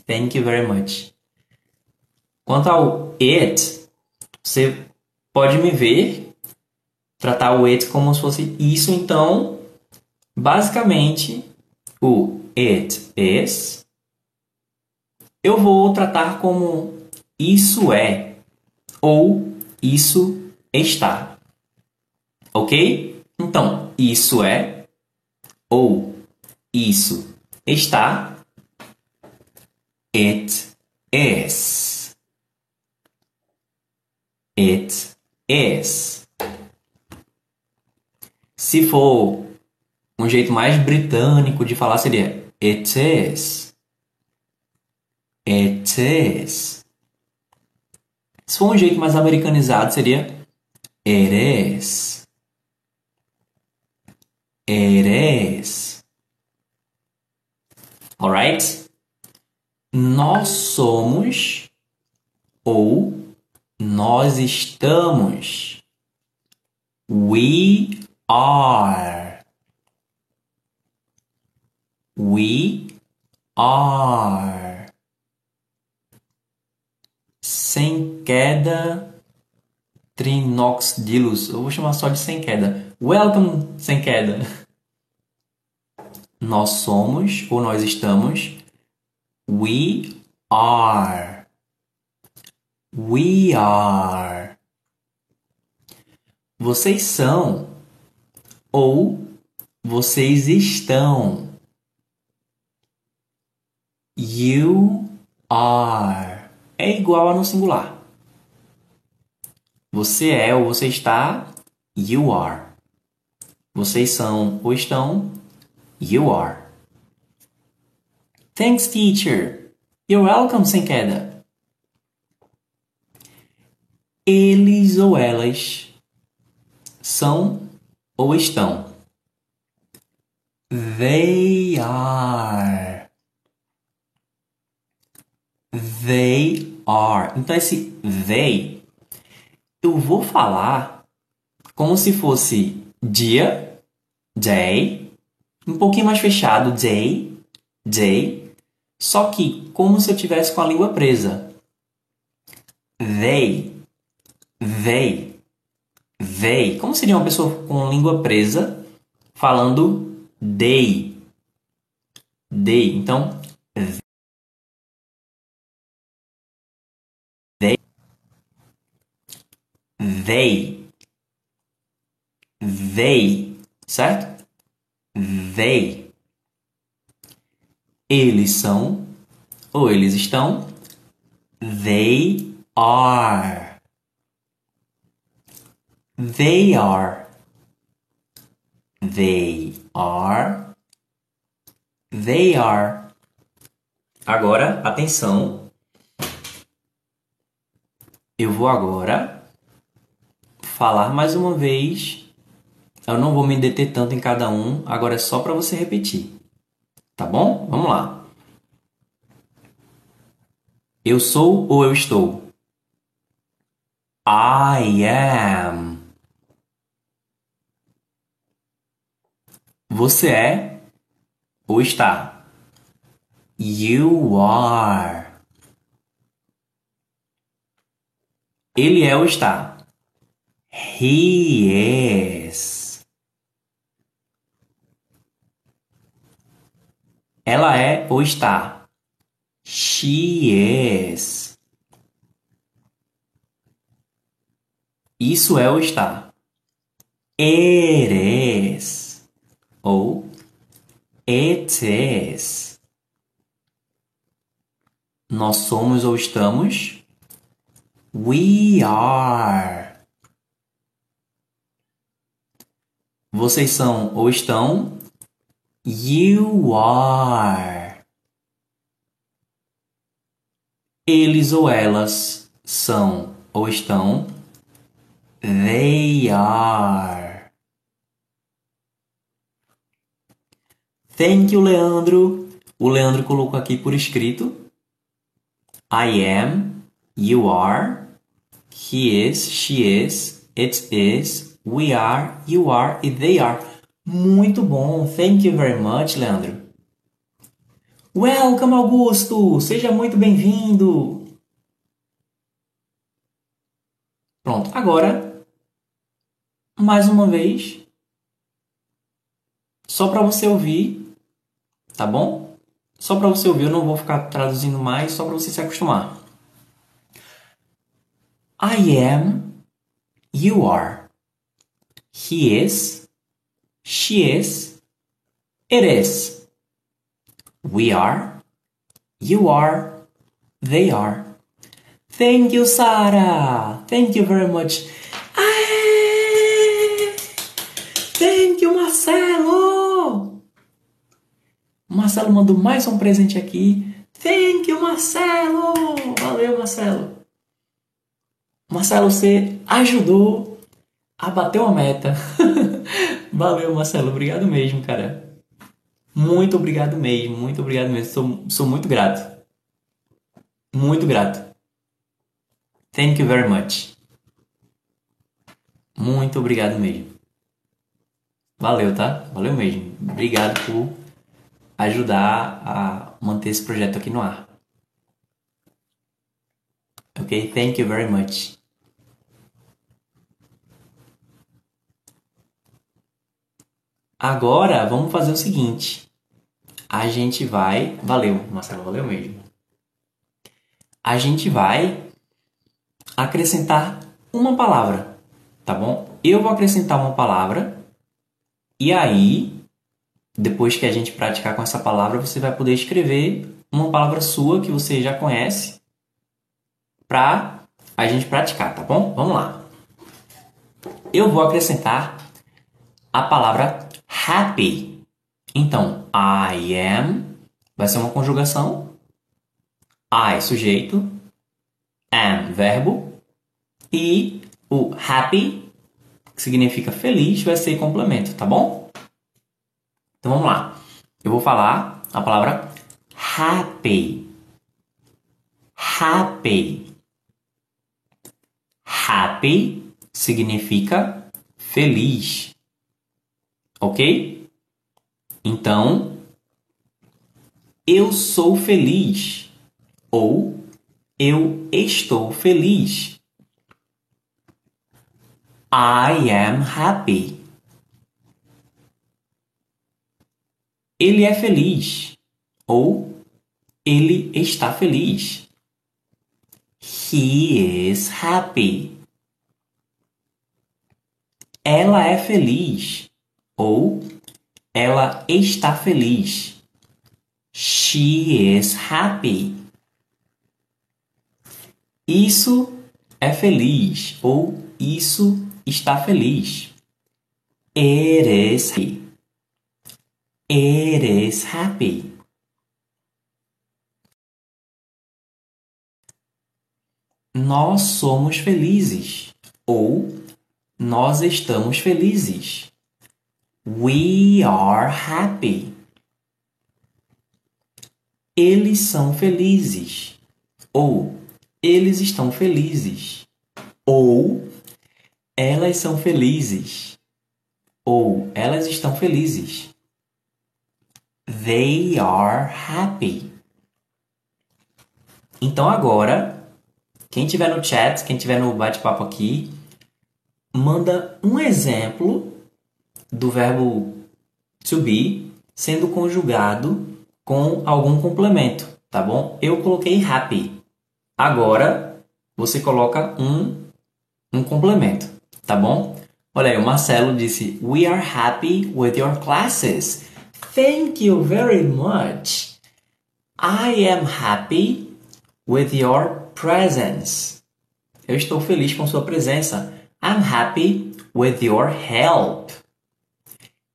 Thank you very much. Quanto ao it, você pode me ver tratar o it como se fosse isso, então, basicamente, o it is eu vou tratar como isso é ou isso está. Ok? Então, isso é ou isso está. It is. It is. Se for um jeito mais britânico de falar, seria it is. It is. Se for um jeito mais americanizado, seria it is. It is. Alright? Nós somos ou nós estamos. We are. We are. Sem queda, Trinoxidilus. Eu vou chamar só de sem queda. Welcome, sem queda. Nós somos ou nós estamos. We are. We are. Vocês são ou vocês estão. You are é igual a no singular. Você é ou você está, you are. Vocês são ou estão, you are. Thanks, teacher. You're welcome, sem queda. Eles ou elas são ou estão? They are. They are. Então, esse they eu vou falar como se fosse dia, day, um pouquinho mais fechado, day, day, só que como se eu tivesse com a língua presa. They, they, they. Como seria uma pessoa com língua presa falando they? they. Então, they, they, they, certo? They. Eles são ou eles estão. They are. They are. They are. They are. Agora, atenção. Eu vou agora falar mais uma vez. Eu não vou me deter tanto em cada um, agora é só para você repetir. Tá bom? Vamos lá. Eu sou ou eu estou? I am. Você é ou está? You are. Ele é ou está? He is. Ela é ou está? She is. Isso é ou está? It is. Ou it is. Nós somos ou estamos? We are. Vocês são ou estão? You are. Eles ou elas são ou estão? They are. Thank you, Leandro. O Leandro colocou aqui por escrito. I am, you are, he is, she is, it is, we are, you are e they are. Muito bom. Thank you very much, Leandro. Welcome, Augusto! Seja muito bem-vindo! Pronto, agora, mais uma vez, só para você ouvir, tá bom? Só para você ouvir, eu não vou ficar traduzindo mais, só para você se acostumar. I am, you are, he is, she is, it is. We are, you are, they are. Thank you, Sarah. Thank you very much. Aê! Thank you, Marcelo. Marcelo mandou mais um presente aqui. Thank you, Marcelo. Valeu, Marcelo. Marcelo, você ajudou a bater uma meta. Valeu, Marcelo. Obrigado mesmo, cara. Muito obrigado mesmo. Muito obrigado mesmo. Sou, sou muito grato. Muito grato. Thank you very much. Muito obrigado mesmo. Valeu, tá? Valeu mesmo. Obrigado por ajudar a manter esse projeto aqui no ar. Ok? Thank you very much. Agora vamos fazer o seguinte. A gente vai. Valeu, Marcelo, valeu mesmo. A gente vai acrescentar uma palavra, tá bom? Eu vou acrescentar uma palavra e aí, depois que a gente praticar com essa palavra, você vai poder escrever uma palavra sua que você já conhece para a gente praticar, tá bom? Vamos lá. Eu vou acrescentar a palavra happy. Então, I am vai ser uma conjugação. I, sujeito. Am, verbo. E o happy, que significa feliz, vai ser complemento, tá bom? Então vamos lá. Eu vou falar a palavra happy. Happy. Happy significa feliz. Ok? Então, eu sou feliz ou eu estou feliz. I am happy. Ele é feliz Ou ele está feliz. He is happy. Ela é feliz. Ou ela está feliz. She is happy. Isso é feliz ou isso está feliz. It is happy. It is happy. Nós somos felizes ou nós estamos felizes. We are happy. Eles são felizes ou eles estão felizes. Ou elas são felizes. Ou elas estão felizes. They are happy. Então agora, quem tiver no chat, quem tiver no bate-papo aqui, manda um exemplo do verbo to be sendo conjugado com algum complemento, tá bom? Eu coloquei happy. Agora você coloca um, um complemento, tá bom? Olha aí, o Marcelo disse: We are happy with your classes. Thank you very much. I am happy with your presence. Eu estou feliz com sua presença. I'm happy with your help.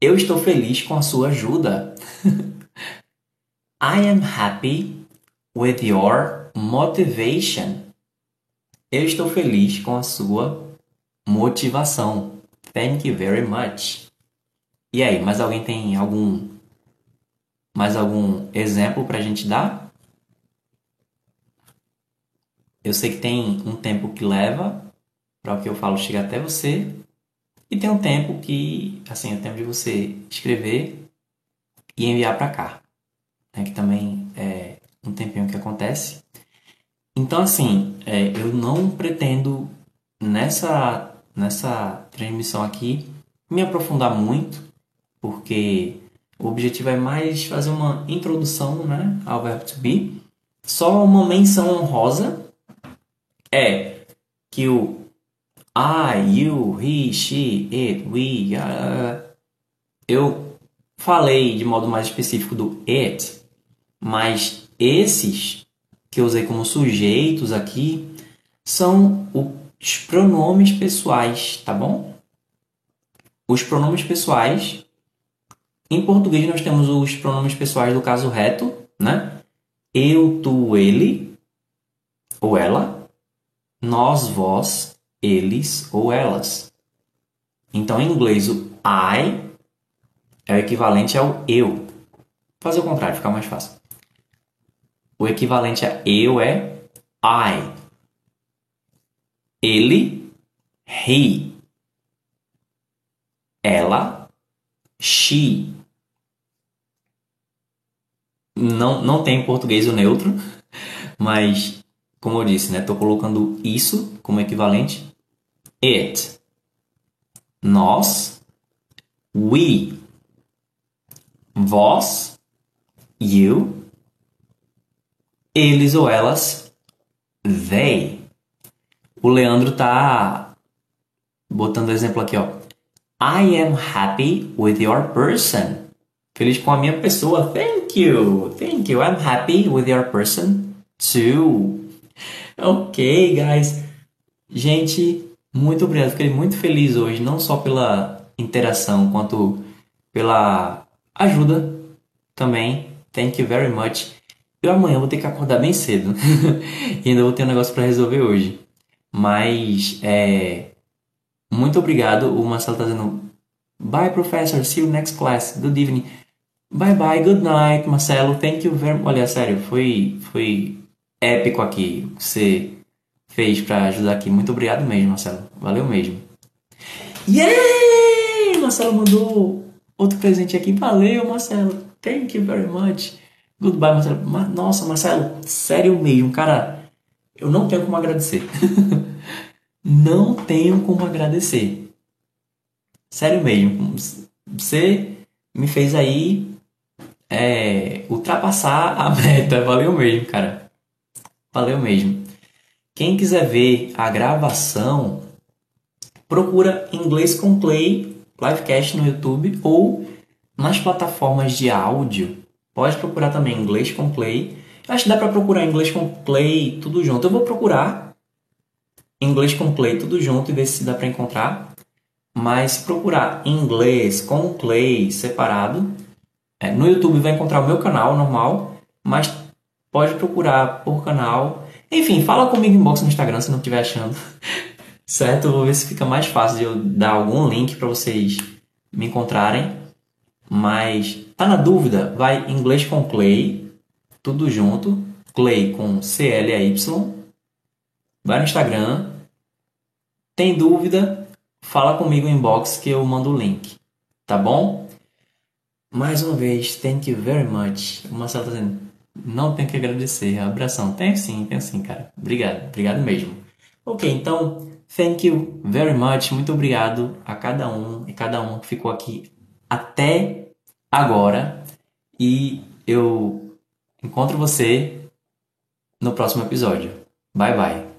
Eu estou feliz com a sua ajuda. I am happy with your motivation. Eu estou feliz com a sua motivação. Thank you very much. E aí, mais alguém tem algum mais algum exemplo para a gente dar? Eu sei que tem um tempo que leva para o que eu falo chegar até você e tem um tempo que, assim, é o tempo de você escrever e enviar para cá, né? que também é um tempinho que acontece. Então, assim, é, eu não pretendo nessa, nessa transmissão aqui me aprofundar muito, porque o objetivo é mais fazer uma introdução né, ao verbo to be. Só uma menção honrosa é que o I, you, he, she, it, we, uh, eu falei de modo mais específico do it, mas esses que eu usei como sujeitos aqui são os pronomes pessoais, tá bom? Os pronomes pessoais. Em português nós temos os pronomes pessoais do caso reto, né? Eu, tu, ele ou ela. Nós, vós, eles ou elas. Então, em inglês, o I é o equivalente ao eu. Vou fazer o contrário, fica mais fácil. O equivalente a eu é I. Ele, he. Ela, she. Não, não tem em português o neutro, mas como eu disse, né, tô colocando isso como equivalente. It. Nós, we. Vós, you eles ou elas, they. O Leandro tá botando exemplo aqui, ó. I am happy with your person. Feliz com a minha pessoa. Thank you. Thank you. I'm happy with your person too. Ok, guys. Gente, muito obrigado. Fiquei muito feliz hoje, não só pela interação, quanto pela ajuda também. Thank you very much. Eu amanhã vou ter que acordar bem cedo. e ainda vou ter um negócio para resolver hoje. Mas, é... Muito obrigado. O Marcelo tá dizendo... Bye, professor. See you next class. Good evening. Bye, bye. Good night, Marcelo. Thank you very much. Olha, sério. Foi, foi épico aqui. Você fez para ajudar aqui. Muito obrigado mesmo, Marcelo. Valeu mesmo. Yay! Marcelo mandou outro presente aqui. Valeu, Marcelo. Thank you very much. Goodbye, Marcelo. Nossa, Marcelo, sério mesmo, cara. Eu não tenho como agradecer. não tenho como agradecer. Sério mesmo. Você me fez aí é, ultrapassar a meta. Valeu mesmo, cara. Valeu mesmo. Quem quiser ver a gravação, procura Inglês com Clay Livecast no YouTube ou nas plataformas de áudio. Pode procurar também Inglês com Clay. Acho que dá para procurar Inglês com Clay tudo junto. Eu vou procurar Inglês com Clay tudo junto e ver se dá para encontrar. Mas procurar Inglês com Clay separado, é, no YouTube vai encontrar o meu canal normal, mas pode procurar por canal. Enfim, fala comigo em box no Instagram se não estiver achando. certo? Vou ver se fica mais fácil de eu dar algum link para vocês me encontrarem. Mas tá na dúvida? Vai inglês com Clay, tudo junto, Clay com C L A Y. Vai no Instagram. Tem dúvida? Fala comigo em inbox que eu mando o link. Tá bom? Mais uma vez, thank you very much. O Marcelo dizendo, não tenho que agradecer. Abração. Tenho sim, tenho sim, cara. Obrigado, obrigado mesmo. Ok, então, thank you very much. Muito obrigado a cada um e cada um que ficou aqui até agora. E eu encontro você no próximo episódio. Bye bye.